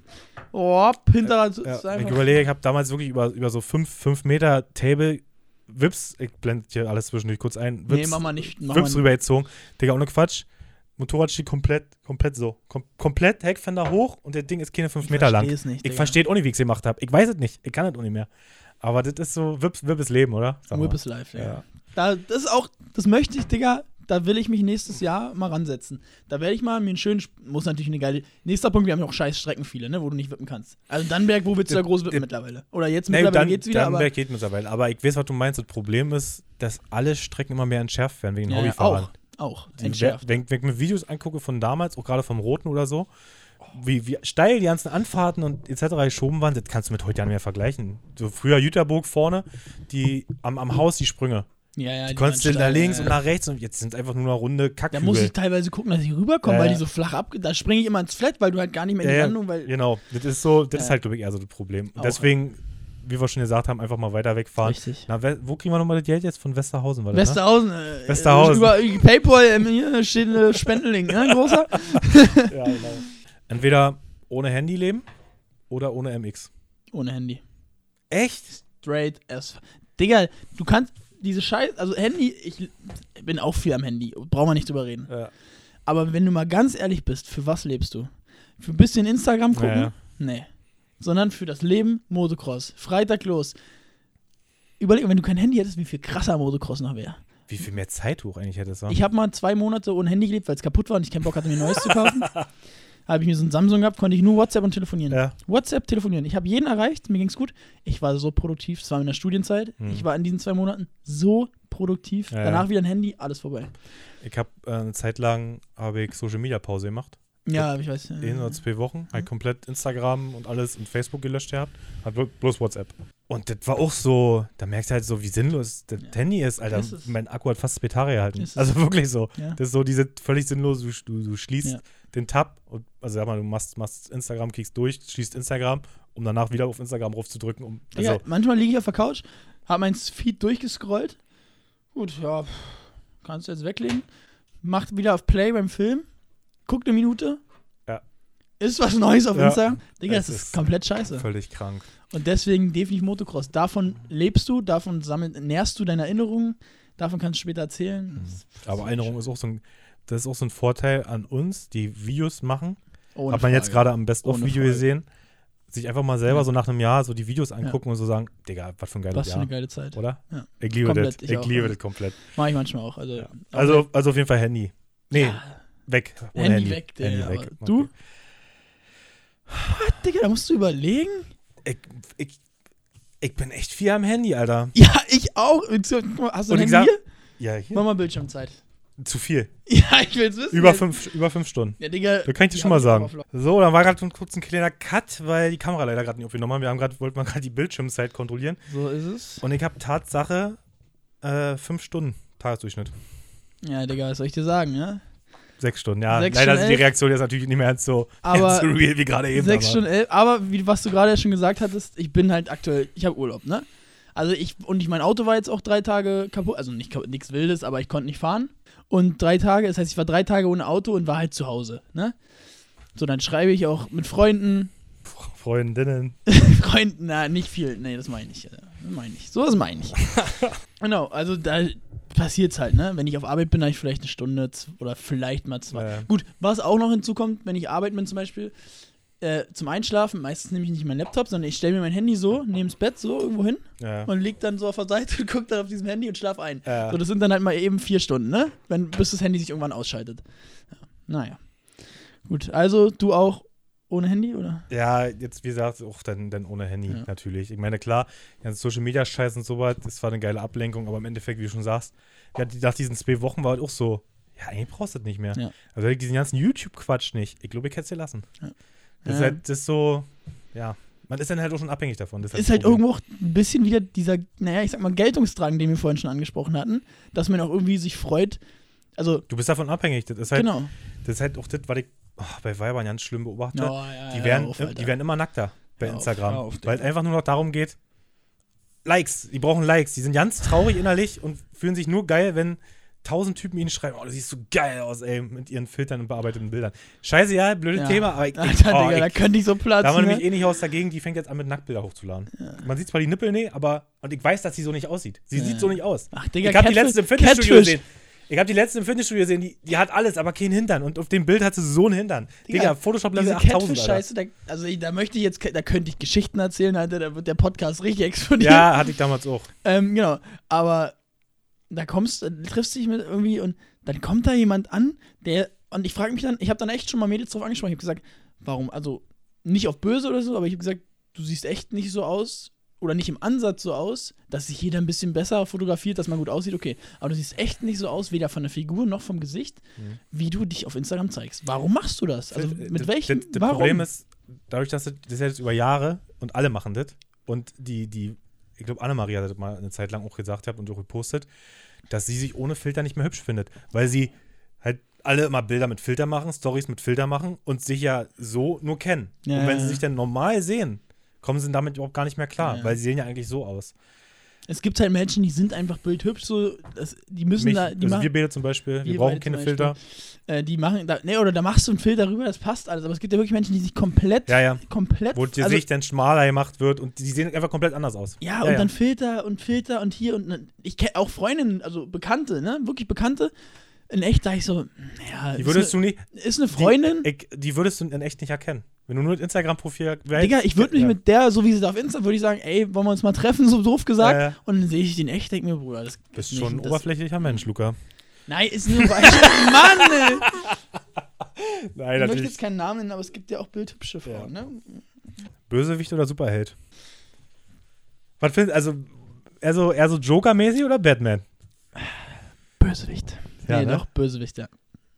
oh, Hinterrad. Ja, es war ich überlege, ich habe damals wirklich über, über so 5 Meter Table Wips, ich blende hier alles zwischendurch kurz ein, nee, Wips, mach mal nicht. Mach Wips rübergezogen. Digga, ohne Quatsch. Motorrad steht komplett, komplett so. Kom komplett Heckfender hoch und das Ding ist keine 5 Ich Meter lang. versteh's nicht, Ich Digga. verstehe auch nicht, wie ich es gemacht habe. Ich weiß es nicht. Ich kann es auch nicht mehr. Aber das ist so, ist Leben, oder? Whip is life, ja. Ja. Da, das ist auch, das möchte ich, Digga, da will ich mich nächstes Jahr mal ransetzen. Da werde ich mal mir einen schönen, muss natürlich eine geile, nächster Punkt, wir haben ja auch scheiß Strecken viele, ne, wo du nicht wippen kannst. Also Dannenberg, wo willst du da groß wippen Äh, mittlerweile? Oder jetzt Nee, mittlerweile dann, geht's wieder, aber Dannenberg geht mittlerweile. Aber ich weiß, was du meinst. Das Problem ist, dass alle Strecken immer mehr entschärft werden wegen ja, Hobbyfahrern. auch, auch, entschärft. Wenn, wenn ich mir Videos angucke von damals, auch gerade vom Roten oder so, wie, wie steil die ganzen Anfahrten und etc. geschoben waren, das kannst du mit heute ja nicht mehr vergleichen. So früher Jüterburg vorne, die am, am Haus die Sprünge. Ja, ja, Die die konntest du da links ja, und nach rechts und jetzt sind einfach nur noch runde Da Kackhügel. muss ich teilweise gucken, dass ich rüberkomme, weil die so flach ab. Da springe ich immer ins Flat, weil du halt gar nicht mehr in die Landung, weil. genau. Das ist so, das ist halt, glaube ich, eher so das Problem. Auch, Deswegen, wie wir schon gesagt haben, einfach mal weiter wegfahren. Richtig. Na, wo kriegen wir nochmal das Geld jetzt? Von Westerhausen, war das, ne? Westerhausen. Äh, Westerhausen. Über Paypal, ähm, hier steht ein Spendenlink, ne, großer? (laughs) Ja, genau. Entweder ohne Handy leben oder ohne MX. Ohne Handy. Echt? Straight as. Digga, du kannst diese Scheiße, also Handy, ich bin auch viel am Handy, brauchen wir nicht drüber reden. Ja. Aber wenn du mal ganz ehrlich bist, für was lebst du? Für ein bisschen Instagram gucken? Ja, ja. Nee. Sondern für das Leben Motocross. Freitag los. Überleg, wenn du kein Handy hättest, wie viel krasser Motocross noch wäre. Wie viel mehr Zeit du auch eigentlich hättest, wa? Ich habe mal zwei Monate ohne Handy gelebt, weil es kaputt war und ich keinen Bock hatte, mir ein neues zu kaufen. (laughs) Habe ich mir so ein Samsung gehabt, konnte ich nur WhatsApp und telefonieren. Ja. WhatsApp, telefonieren. Ich habe jeden erreicht, mir ging's gut. Ich war so produktiv, es war in der Studienzeit. Hm. Ich war in diesen zwei Monaten so produktiv. Ja, Danach ja. wieder ein Handy, alles vorbei. Ich habe äh, eine Zeit lang habe ich Social Media Pause gemacht. Ja, ich weiß. In oder zwei Wochen. Halt komplett Instagram und alles und Facebook gelöscht gehabt. Hat blo- bloß WhatsApp. Und das war auch so, da merkst du halt so, wie sinnlos das Ja. Handy ist, Alter. Ist. Mein Akku hat fast Betare gehalten. Ist es. Also wirklich so. Ja. Das ist so diese völlig sinnlos, du, du, du schließt Ja. den Tab und also sag mal, du machst, machst Instagram, klickst durch, schließt Instagram, um danach wieder auf Instagram raufzudrücken. Um, also, ja, manchmal liege ich auf der Couch, habe mein Feed durchgescrollt. Gut, ja, kannst du jetzt weglegen. Macht wieder auf Play beim Film. Guckt eine Minute. Ja. Ist was Neues auf Ja. Instagram. Digga, Es das ist ist komplett scheiße. völlig krank. Und deswegen definitiv Motocross. Davon lebst du, davon sammel, nährst du deine Erinnerungen, davon kannst du später erzählen. Ist Aber Erinnerung ist auch so ein, das ist auch so ein Vorteil an uns, die Videos machen. ohne Hat man jetzt Frage. gerade am Best-of-Video gesehen. Sich einfach mal selber Ja. so nach einem Jahr so die Videos angucken und so sagen, Digga, was für ein geiles Was für Jahr. eine geile Zeit. Oder? Ja. Ich liebe das. ich Ich, liebe ja. das komplett. Mach ich manchmal auch. Also, Also, also auf jeden Fall Handy. Nee, ja, weg. Ohne Handy Handy, weg, Digga, Handy weg. du? Okay. Was, Digga, da musst du überlegen. Ich, ich, ich bin echt viel am Handy, Alter. Ja, ich auch. Hast du ein Und Handy sag- hier? Ja, hier. Mach mal Bildschirmzeit. Zu viel. Ja, ich will's wissen. Über jetzt. fünf, über fünf Stunden. Ja, Digga. Da kann ich dir schon mal sagen. So, dann war gerade kurz ein kleiner Cut, weil die Kamera leider gerade nicht aufgenommen haben. Wir haben gerade, wollten mal gerade die Bildschirmzeit kontrollieren. So ist es. Und ich habe Tatsache äh, fünf Stunden Tagesdurchschnitt. Ja, Digga, was soll ich dir sagen, ja? Sechs Stunden, ja. Sechs Leider Stunden sind die elf. Reaktionen jetzt natürlich nicht mehr ganz so, Aber (laughs) so real wie gerade eben. Sechs aber- Stunden elf. Aber wie, was du gerade schon gesagt hattest, ich bin halt aktuell, ich habe Urlaub, ne? Also ich, und ich, mein Auto war jetzt auch drei Tage kaputt, also nicht nichts Wildes, aber ich konnte nicht fahren. Und drei Tage, das heißt, ich war drei Tage ohne Auto und war halt zu Hause, ne? So, dann schreibe ich auch mit Freunden, Freundinnen. (laughs) Freunden, na, nicht viel, nee, das meine ich, äh, das meine ich, so das meine ich. (laughs) genau, also da passiert's halt, ne? Wenn ich auf Arbeit bin, habe ich vielleicht eine Stunde oder vielleicht mal zwei. Ja. Gut, was auch noch hinzukommt, wenn ich arbeiten bin zum Beispiel, äh, zum Einschlafen, meistens nehme ich nicht meinen Laptop, sondern ich stelle mir mein Handy so neben das Bett so irgendwo hin Ja. und leg dann so auf der Seite und (laughs) gucke dann auf diesem Handy und schlaf ein. Ja. So, das sind dann halt mal eben vier Stunden, ne? Wenn, bis das Handy sich irgendwann ausschaltet. Ja. Naja. Gut, also du auch ohne Handy, oder? Ja, jetzt wie gesagt, auch dann, dann ohne Handy Ja. natürlich. Ich meine, klar, ganze Social Media Scheiß und so was, das war eine geile Ablenkung, aber im Endeffekt, wie du schon sagst, ja, nach diesen zwei Wochen war halt auch so, ja, eigentlich brauchst du das nicht mehr. Ja. Also diesen ganzen YouTube-Quatsch nicht. Ich glaube, ich hätte es dir lassen. Ja. Das ist halt, das ist so, ja, man ist dann halt auch schon abhängig davon. Das ist das halt Problem. irgendwo auch ein bisschen wieder dieser, naja, ich sag mal, Geltungsdrang, den wir vorhin schon angesprochen hatten, dass man auch irgendwie sich freut. Also, Du bist davon abhängig. Das ist halt, genau. das ist halt auch das, was ich bei Weibern ganz schlimm beobachte. Oh, ja, die, ja, werden, auf, die werden immer nackter bei auf, Instagram. weil es einfach nur noch darum geht, Likes. Die brauchen Likes. Die sind ganz traurig innerlich und fühlen sich nur geil, wenn tausend Typen ihnen schreiben, oh, du siehst so geil aus, ey, mit ihren Filtern und bearbeiteten Bildern. Scheiße, ja, blödes Ja. Thema, aber ich, (laughs) ich, Alter, oh, Digga, da ich könnte ich so da platzen. haben wir ne? nämlich eh nicht aus dagegen, die fängt jetzt an mit Nacktbilder hochzuladen. Man sieht zwar die Nippel, nee, aber, und ich weiß, dass sie so nicht aussieht. Sie Ja. sieht so nicht aus. Ach, Digga, ich habe die letzte im Fitnessstudio gesehen. Ich habe die letzte im Fitnessstudio gesehen, die, die hat alles, aber keinen Hintern. Und auf dem Bild hat sie so einen Hintern. Digga, Digga, Photoshop Level Diese 8000. Alter. Catfish-Scheiße, da, also ich- da möchte ich jetzt, da könnte ich Geschichten erzählen, Alter, da wird der Podcast richtig explodieren. Ja, hatte ich damals auch. Ähm, genau, aber da kommst, da triffst du dich mit irgendwie und dann kommt da jemand an, der, und ich frage mich dann, ich habe dann echt schon mal Mädels drauf angesprochen, ich habe gesagt, warum, also nicht auf böse oder so, aber ich habe gesagt, du siehst echt nicht so aus oder nicht im Ansatz so aus, dass sich jeder ein bisschen besser fotografiert, dass man gut aussieht, okay, aber du siehst echt nicht so aus, weder von der Figur noch vom Gesicht, Mhm. wie du dich auf Instagram zeigst. Warum machst du das? Also Das- mit welchem, Das? Problem ist, dadurch, dass das, das jetzt über Jahre und alle machen das und die, die ich glaube, Annemarie hat das mal eine Zeit lang auch gesagt hat und auch gepostet, dass sie sich ohne Filter nicht mehr hübsch findet, weil sie halt alle immer Bilder mit Filter machen, Stories mit Filter machen und sich ja so nur kennen. Ja, und wenn ja, sie sich dann normal sehen, kommen sie damit überhaupt gar nicht mehr klar, Ja, ja. weil sie sehen ja eigentlich so aus. Es gibt halt Menschen, die sind einfach bildhübsch, so, das, die müssen Mich, da, die also machen, wir beide zum Beispiel, wir, Wir brauchen keine Filter. Äh, die machen, da, nee, oder da machst du einen Filter rüber, das passt alles. Aber es gibt ja wirklich Menschen, die sich komplett, Ja, ja. komplett. Wo die also, Gesicht dann schmaler gemacht wird und die sehen einfach komplett anders aus. ja, und dann Filter und Filter und hier und ne, ich kenne auch Freundinnen, also Bekannte, ne, wirklich Bekannte. In echt da ich so, naja, Die ist, würdest eine, du nicht, ist eine Freundin. Die, ich, die würdest du in echt nicht erkennen. Wenn du nur das Instagram-Profil. Digga, ich würde mich ja. mit der, so wie sie da auf Insta, würde ich sagen, ey, wollen wir uns mal treffen, so doof gesagt. Ja, ja. Und dann sehe ich den echt, denke mir, Bruder, das Bist nicht- schon ein das, oberflächlicher Mensch, Luca. Nein, ist nur ein. (laughs) Mann, ey. Nein, Ich möchte jetzt keinen Namen nennen, aber es gibt ja auch bildhübsche Frauen, ne? Bösewicht oder Superheld? Was findest also eher so, eher so Joker-mäßig oder Batman? Bösewicht. Ja, nee, ne? doch, Bösewicht, ja.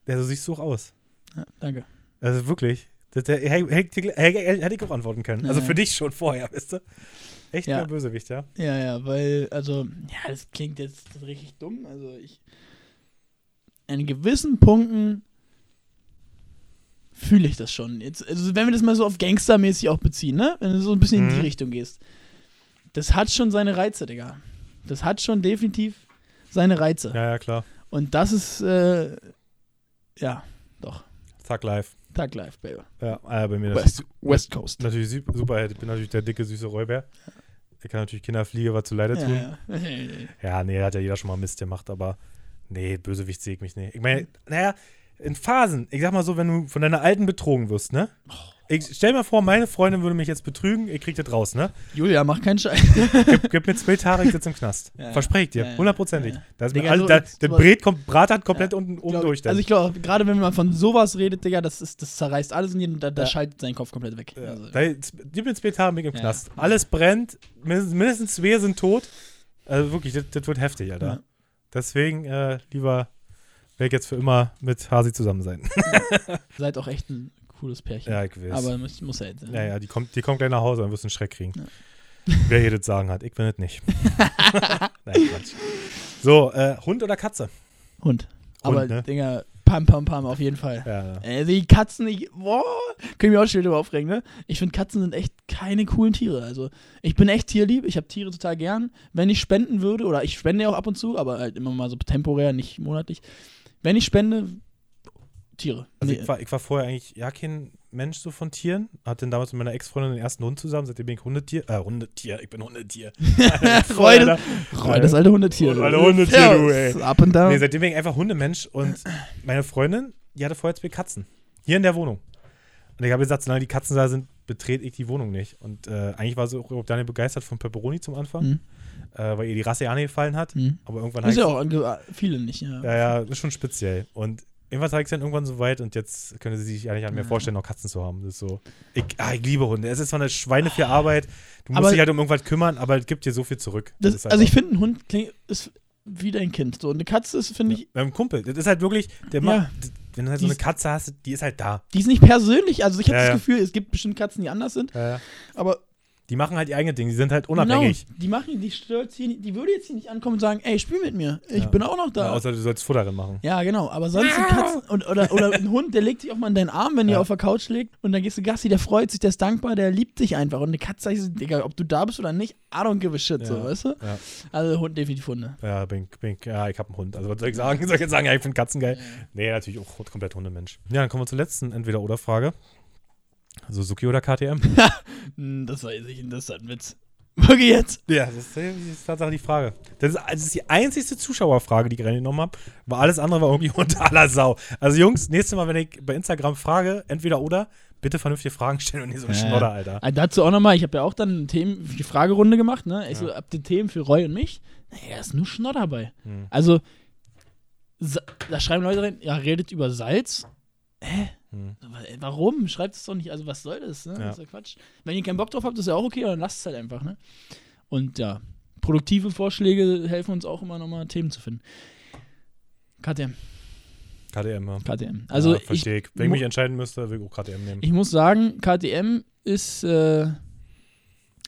Ja, so siehst du auch aus. ja danke. Also wirklich. Das, der, hätte ich auch antworten können. Also für dich schon vorher, weißt du? Echt Ja. Bösewicht, ja? Ja, ja, weil, also, ja, das klingt jetzt richtig dumm. Also ich. An gewissen Punkten fühle ich das schon. Jetzt, also wenn wir das mal so auf Gangstermäßig auch beziehen, ne? Wenn du so ein bisschen in die Mhm. Richtung gehst. Das hat schon seine Reize, Digga. Das hat schon definitiv seine Reize. Ja, ja, klar. Und das ist, äh, ja, doch. Thug Life. Tag live, Baby. Ja, äh, bei mir West, West Coast. natürlich Su- Superheld. Ich bin natürlich der dicke, süße Räuber. Der kann natürlich Kinderfliege was zu Leide tun. Ja, ja. Ja, nee, hat ja jeder schon mal Mist gemacht, aber nee, Bösewicht sehe ich mich nicht. Ich meine, naja, in Phasen, ich sag mal so, wenn du von deiner Alten betrogen wirst, ne? Ich stell mir vor, meine Freundin würde mich jetzt betrügen, ich krieg das raus, ne? Julia, mach keinen Scheiß. Gib, gib mir zwei Tage, ich sitze im Knast. Ja. Verspreche ich dir, hundertprozentig. Ja, ja. Da ist so- der Bret kommt, Brat hat komplett Ja, unten oben durch. dann. Also ich glaube, gerade wenn man von sowas redet, Digga, das, ist, das zerreißt alles in jedem, da, da schaltet sein Kopf komplett weg. Ja, Also, da, gib mir zwei Tage, bin ich im. Knast. Alles brennt, mindestens, zwei sind tot. Also wirklich, das, das wird heftig, Alter. Ja. Deswegen, äh, lieber werde jetzt für immer mit Hasi zusammen sein. (laughs) seid auch echt ein cooles Pärchen. ja, ich weiß. Aber muss, muss ja jetzt. Ja, ja, die kommt, die kommt gleich nach Hause, dann wirst du einen Schreck kriegen. Ja. (laughs) Wer hier das Sagen hat. Ich bin es nicht. (laughs) Nein, Quatsch. So, äh, Hund oder Katze? Hund. Aber, ne? Digga, Pam, pam, pam, auf jeden Fall. Ja. Äh, die Katzen, ich, boah, können wir auch schnell drüber aufregen, ne? Ich finde, Katzen sind echt keine coolen Tiere. Also, ich bin echt tierlieb, ich habe Tiere total gern. Wenn ich spenden würde, oder ich spende ja auch ab und zu, aber halt immer mal so temporär, nicht monatlich. Wenn ich spende, Tiere. Also Nee, ich, war, ich war vorher eigentlich ja kein Mensch so von Tieren. Hatte damals mit meiner Ex-Freundin den ersten Hund zusammen, seitdem bin ich Hundetier. Äh, Hundetier, ich bin Hundetier. Roy, (laughs) Alter. Roy, das alte Hundetier. Alte Hundetier, Ja, du, ey. Up and down. Nee, seitdem bin ich einfach Hundemensch und meine Freundin, die hatte vorher zwei Katzen. Hier in der Wohnung. Und ich habe gesagt, solange die Katzen da sind, betrete ich die Wohnung nicht. Und äh, eigentlich war sie auch Daniel begeistert von Pepperoni zum Anfang, Hm. Äh, weil ihr die Rasse ja nicht gefallen hat. Hm. Aber irgendwann Ist ja auch viele nicht, ja. Ja, ja, ist schon speziell. Und irgendwann zeigt es dann irgendwann so weit und jetzt können sie sich eigentlich an mir Ja. vorstellen, noch Katzen zu haben. Das ist so. Ich, ah, ich liebe Hunde. Es ist zwar eine Schweine für Arbeit. Du musst Aber- dich halt um irgendwas kümmern, aber es gibt dir so viel zurück. Das, ist halt also ich finde, ein Hund klingt, ist wie dein Kind. So, eine Katze ist, finde ich, Beim Kumpel. Das ist halt wirklich, der Ja. macht, wenn du halt so eine Katze hast, die ist halt da. die ist nicht persönlich. Also ich habe Ja, das ja. Gefühl, es gibt bestimmt Katzen, die anders sind. Ja, ja. Aber Die machen halt ihr eigenes Ding. Die sind halt unabhängig. Genau, die machen, die stört hier, die würde jetzt hier nicht ankommen und sagen, ey, spiel mit mir. Ich Ja. bin auch noch Ja, da. außer du sollst Futter drin machen. Ja, genau. Aber sonst sind Katzen und, oder, oder ein Hund, der legt sich auch mal in deinen Arm, wenn ihr Ja. auf der Couch liegt. Und dann gehst du Gassi, der freut sich, der ist dankbar, der liebt dich einfach. Und eine Katze, ich so, Digga, ob du da bist oder nicht, I don't give a shit, so, Ja. weißt du? Ja. Also Hund definitiv Hunde. Ja, bin, bin, ja ich habe einen Hund. Also was soll ich sagen? (laughs) Soll ich jetzt sagen, ja, ich finde Katzen geil? Nee, natürlich auch komplett Hundemensch. Ja, dann kommen wir zur letzten Entweder-Oder-Frage. Suzuki oder KTM? (laughs) Hm, Das weiß ich, das ist ein Witz. Wirklich jetzt? Ja, das ist, das ist Tatsache die Frage. Das ist, das ist die einzigste Zuschauerfrage, die ich reingenommen habe. Weil alles andere war irgendwie (laughs) unter aller Sau. Also Jungs, nächstes Mal, wenn ich bei Instagram frage, entweder oder, bitte vernünftige Fragen stellen und nicht so ein Ja. Schnodder, Alter. Ah, dazu auch nochmal, ich habe ja auch dann eine Themen, die Fragerunde gemacht, ne? Ich so, Ja. habt ihr Themen für Roy und mich? Naja, da ist nur Schnodder dabei. Hm. Also, da schreiben Leute rein, ja, redet über Salz. Hä? Hm. Wa- Warum? Schreibt es doch nicht. Also, was soll das? Ne? Ja. Das ist ja Quatsch. Wenn ihr keinen Bock drauf habt, ist ja auch okay, dann lasst es halt einfach. Ne? Und ja, produktive Vorschläge helfen uns auch immer nochmal Themen zu finden. KTM. KTM, ja. KTM. Also, ja, ich, verstehe ich. Wenn ich mich entscheiden müsste, würde ich auch KTM nehmen. ich muss sagen, KTM ist. Äh,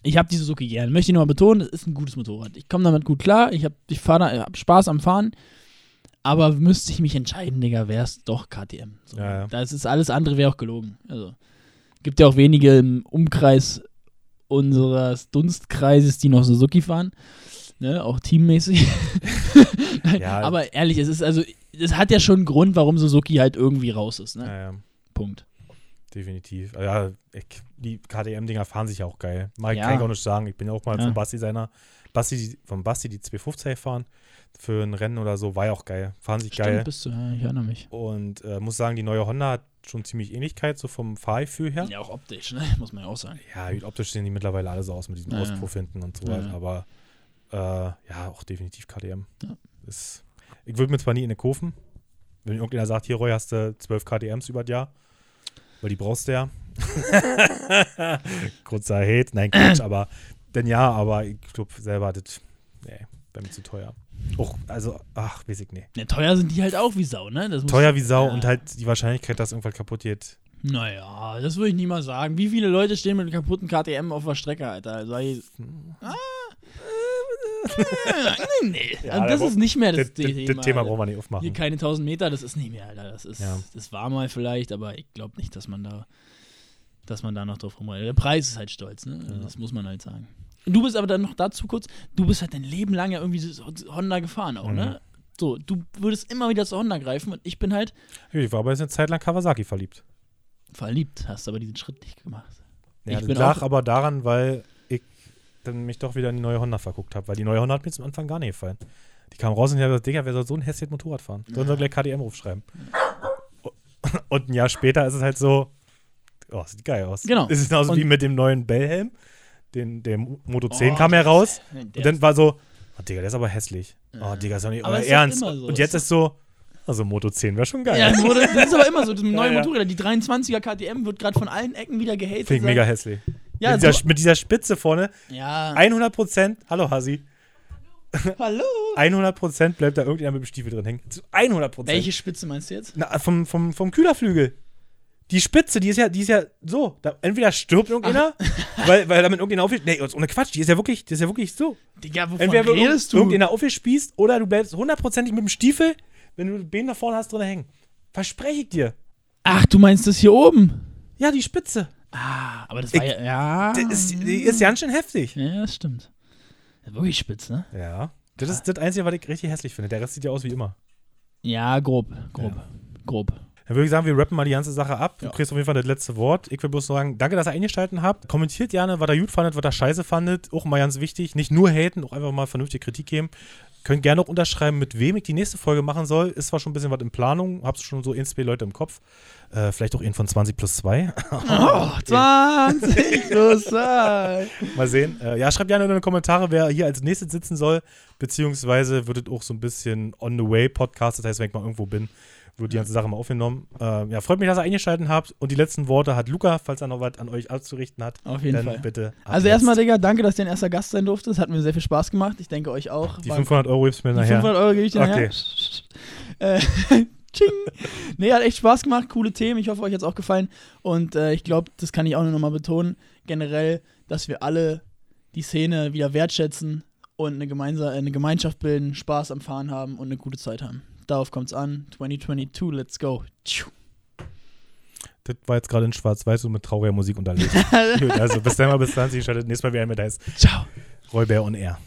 ich habe die Suzuki gern. Möchte ich nochmal betonen, das ist ein gutes Motorrad. Ich komme damit gut klar. Ich habe ich fahr da, hab Spaß am Fahren. Aber müsste ich mich entscheiden, Digga, wäre es doch KTM. So. Ja, ja. Das ist alles andere wäre auch gelogen. Also gibt ja auch wenige im Umkreis unseres Dunstkreises, die noch Suzuki fahren. Ne, auch teammäßig. (laughs) Ja. Aber ehrlich, es ist also, es hat ja schon einen Grund, warum Suzuki halt irgendwie raus ist. Ne? Ja, ja, Punkt. definitiv. Ja, ich, die KTM-Dinger fahren sich ja auch geil. Ich Ja. kann ich auch nicht sagen. Ich bin ja auch mal Ja. vom Basti seiner, Basti, vom Basti die 250 fahren für ein Rennen oder so, war ja auch geil. Fahren sich geil. Stimmt, bist du, ja, ich erinnere mich. Und äh, muss sagen, die neue Honda hat schon ziemlich Ähnlichkeit, so vom Fahrgefühl her. Ja, auch optisch, ne? muss man ja auch sagen. Ja, optisch sehen die mittlerweile alle so aus mit diesem Ja. Auspuff hinten und so ja. aber äh, ja, auch definitiv KTM. Ist, ich würde mir zwar nie in eine kaufen, wenn irgendjemand sagt, hier Roy, hast du 12 KTMs über das Jahr, weil die brauchst du ja. (laughs) Kurzer Hate, nein, Quatsch, aber denn ja, aber ich glaube selber, das, nee, wäre mir zu teuer. Auch, also, ach, weiß ich nicht. Ja, teuer sind die halt auch wie Sau, ne? Teuer wie Sau Ja. und halt die Wahrscheinlichkeit, dass irgendwas kaputt geht. Naja, das würde ich nie mal sagen. Wie viele Leute stehen mit einem kaputten KTM auf der Strecke, Alter? Also, ich, ah, äh, nee, (laughs) Ja, also das da ist nicht mehr das, Das, Thema. das Thema brauchen wir nicht aufmachen. Hier keine 1000 Meter, das ist nicht mehr, Alter. Das ist, Ja. das war mal vielleicht, aber ich glaube nicht, dass man da, dass man da noch drauf rumreitet. Der Preis ist halt stolz, ne? Ja. Das muss man halt sagen. Du bist aber dann noch dazu kurz, du bist halt dein Leben lang ja irgendwie so Honda gefahren auch, Mhm. ne? So, du würdest immer wieder zu Honda greifen und ich bin halt Ich war aber jetzt eine Zeit lang Kawasaki verliebt. verliebt, hast aber diesen Schritt nicht gemacht. Ja, Ich das bin lag auch- aber daran, weil ich dann mich doch wieder in die neue Honda verguckt habe, weil die neue Honda hat mir zum Anfang gar nicht gefallen. Die kam raus und ich habe gesagt, Digga, wer soll so ein hässliches Motorrad fahren? Sollen sie gleich KDM-Ruf schreiben. Und ein Jahr später ist es halt so, oh, sieht geil aus. Genau. Es ist genauso Und- wie mit dem neuen Bellhelm. Den, der Moto 10 Oh, kam ja raus. Der Und dann war so, oh, Digga, der ist aber hässlich. Ja. Oh, Digga, ist doch nicht Aber Ernst. so. Und jetzt ist so, also Moto 10 wäre schon geil. Ja, (laughs) das ist aber immer so. Das neue ja. Motorräder, die 23er KTM wird gerade von allen Ecken wieder gehatet. Finde ich mega hässlich. Ja, mit, dieser, so, mit dieser Spitze vorne, ja. 100 Prozent, hallo Hasi, (laughs) Hallo. 100 Prozent bleibt da irgendjemand mit dem Stiefel drin hängen. Zu 100 Prozent. Welche Spitze meinst du jetzt? Na, vom, vom, vom Kühlerflügel. Die Spitze, die ist ja, die ist ja so. Da, entweder stirbt irgendeiner, (laughs) weil, weil damit irgendeiner aufgeht. Nee, ohne Quatsch, die ist ja wirklich, die ist ja wirklich so. Digga, wovon Entweder redest du? irgendeiner aufgespießt oder du bleibst hundertprozentig mit dem Stiefel, wenn du den Bein nach vorne hast, drin hängen. Verspreche ich dir. Ach, du meinst das hier oben? Ja, die Spitze. Ah, aber das Ich- war ja. Ja, Die ist, die ist ganz schön heftig. ja das stimmt. Das wirklich spitz, ne? Ja. Das ist das Einzige, was ich richtig hässlich finde. Der Rest sieht ja aus wie immer. Ja, grob, grob, grob. Dann würde ich sagen, wir rappen mal die ganze Sache ab. Du Ja. kriegst auf jeden Fall das letzte Wort. Ich will bloß sagen, danke, dass ihr eingeschaltet habt. Kommentiert gerne, was ihr gut fandet, was ihr scheiße fandet. Auch mal ganz wichtig. Nicht nur haten, auch einfach mal vernünftige Kritik geben. Könnt gerne auch unterschreiben, mit wem ich die nächste Folge machen soll. Ist zwar schon ein bisschen was in Planung. Hab's schon so ein, zwei Leute im Kopf. Äh, vielleicht auch einen von 20 plus 2. (laughs) Oh, 20 (laughs) plus zwei. mal sehen. Äh, ja, schreibt gerne in die Kommentare, wer hier als nächstes sitzen soll. Beziehungsweise wird es auch so ein bisschen on the way Podcast. Das heißt, wenn ich mal irgendwo bin, wird die ganze Sache mal aufgenommen. Äh, ja, freut mich, dass ihr eingeschaltet habt. Und die letzten Worte hat Luca, falls er noch was an euch auszurichten hat. Auf jeden dann Fall. bitte. Also jetzt. erstmal, Digga, danke, dass du dein erster Gast sein durftest. Hat mir sehr viel Spaß gemacht. Ich denke euch auch. Die War- 500 Euro gibst du mir die nachher. 500 Euro gebe ich dir Okay. nachher. Äh, (laughs) Ching. Nee, hat echt Spaß gemacht. Coole Themen. Ich hoffe, euch hat es auch gefallen. Und äh, ich glaube, das kann ich auch nur nochmal betonen. Generell, dass wir alle die Szene wieder wertschätzen und eine, gemeinsa eine Gemeinschaft bilden, Spaß am Fahren haben und eine gute Zeit haben. Darauf kommt es an. 2022, let's go. Tschu. Das war jetzt gerade in Schwarz-Weiß und mit trauriger Musik unterlegt. (laughs) Gut, also bis dann mal bis dann. Schaltet nächstes Mal wieder ein mit heißt Ciao. Rollbär on Air.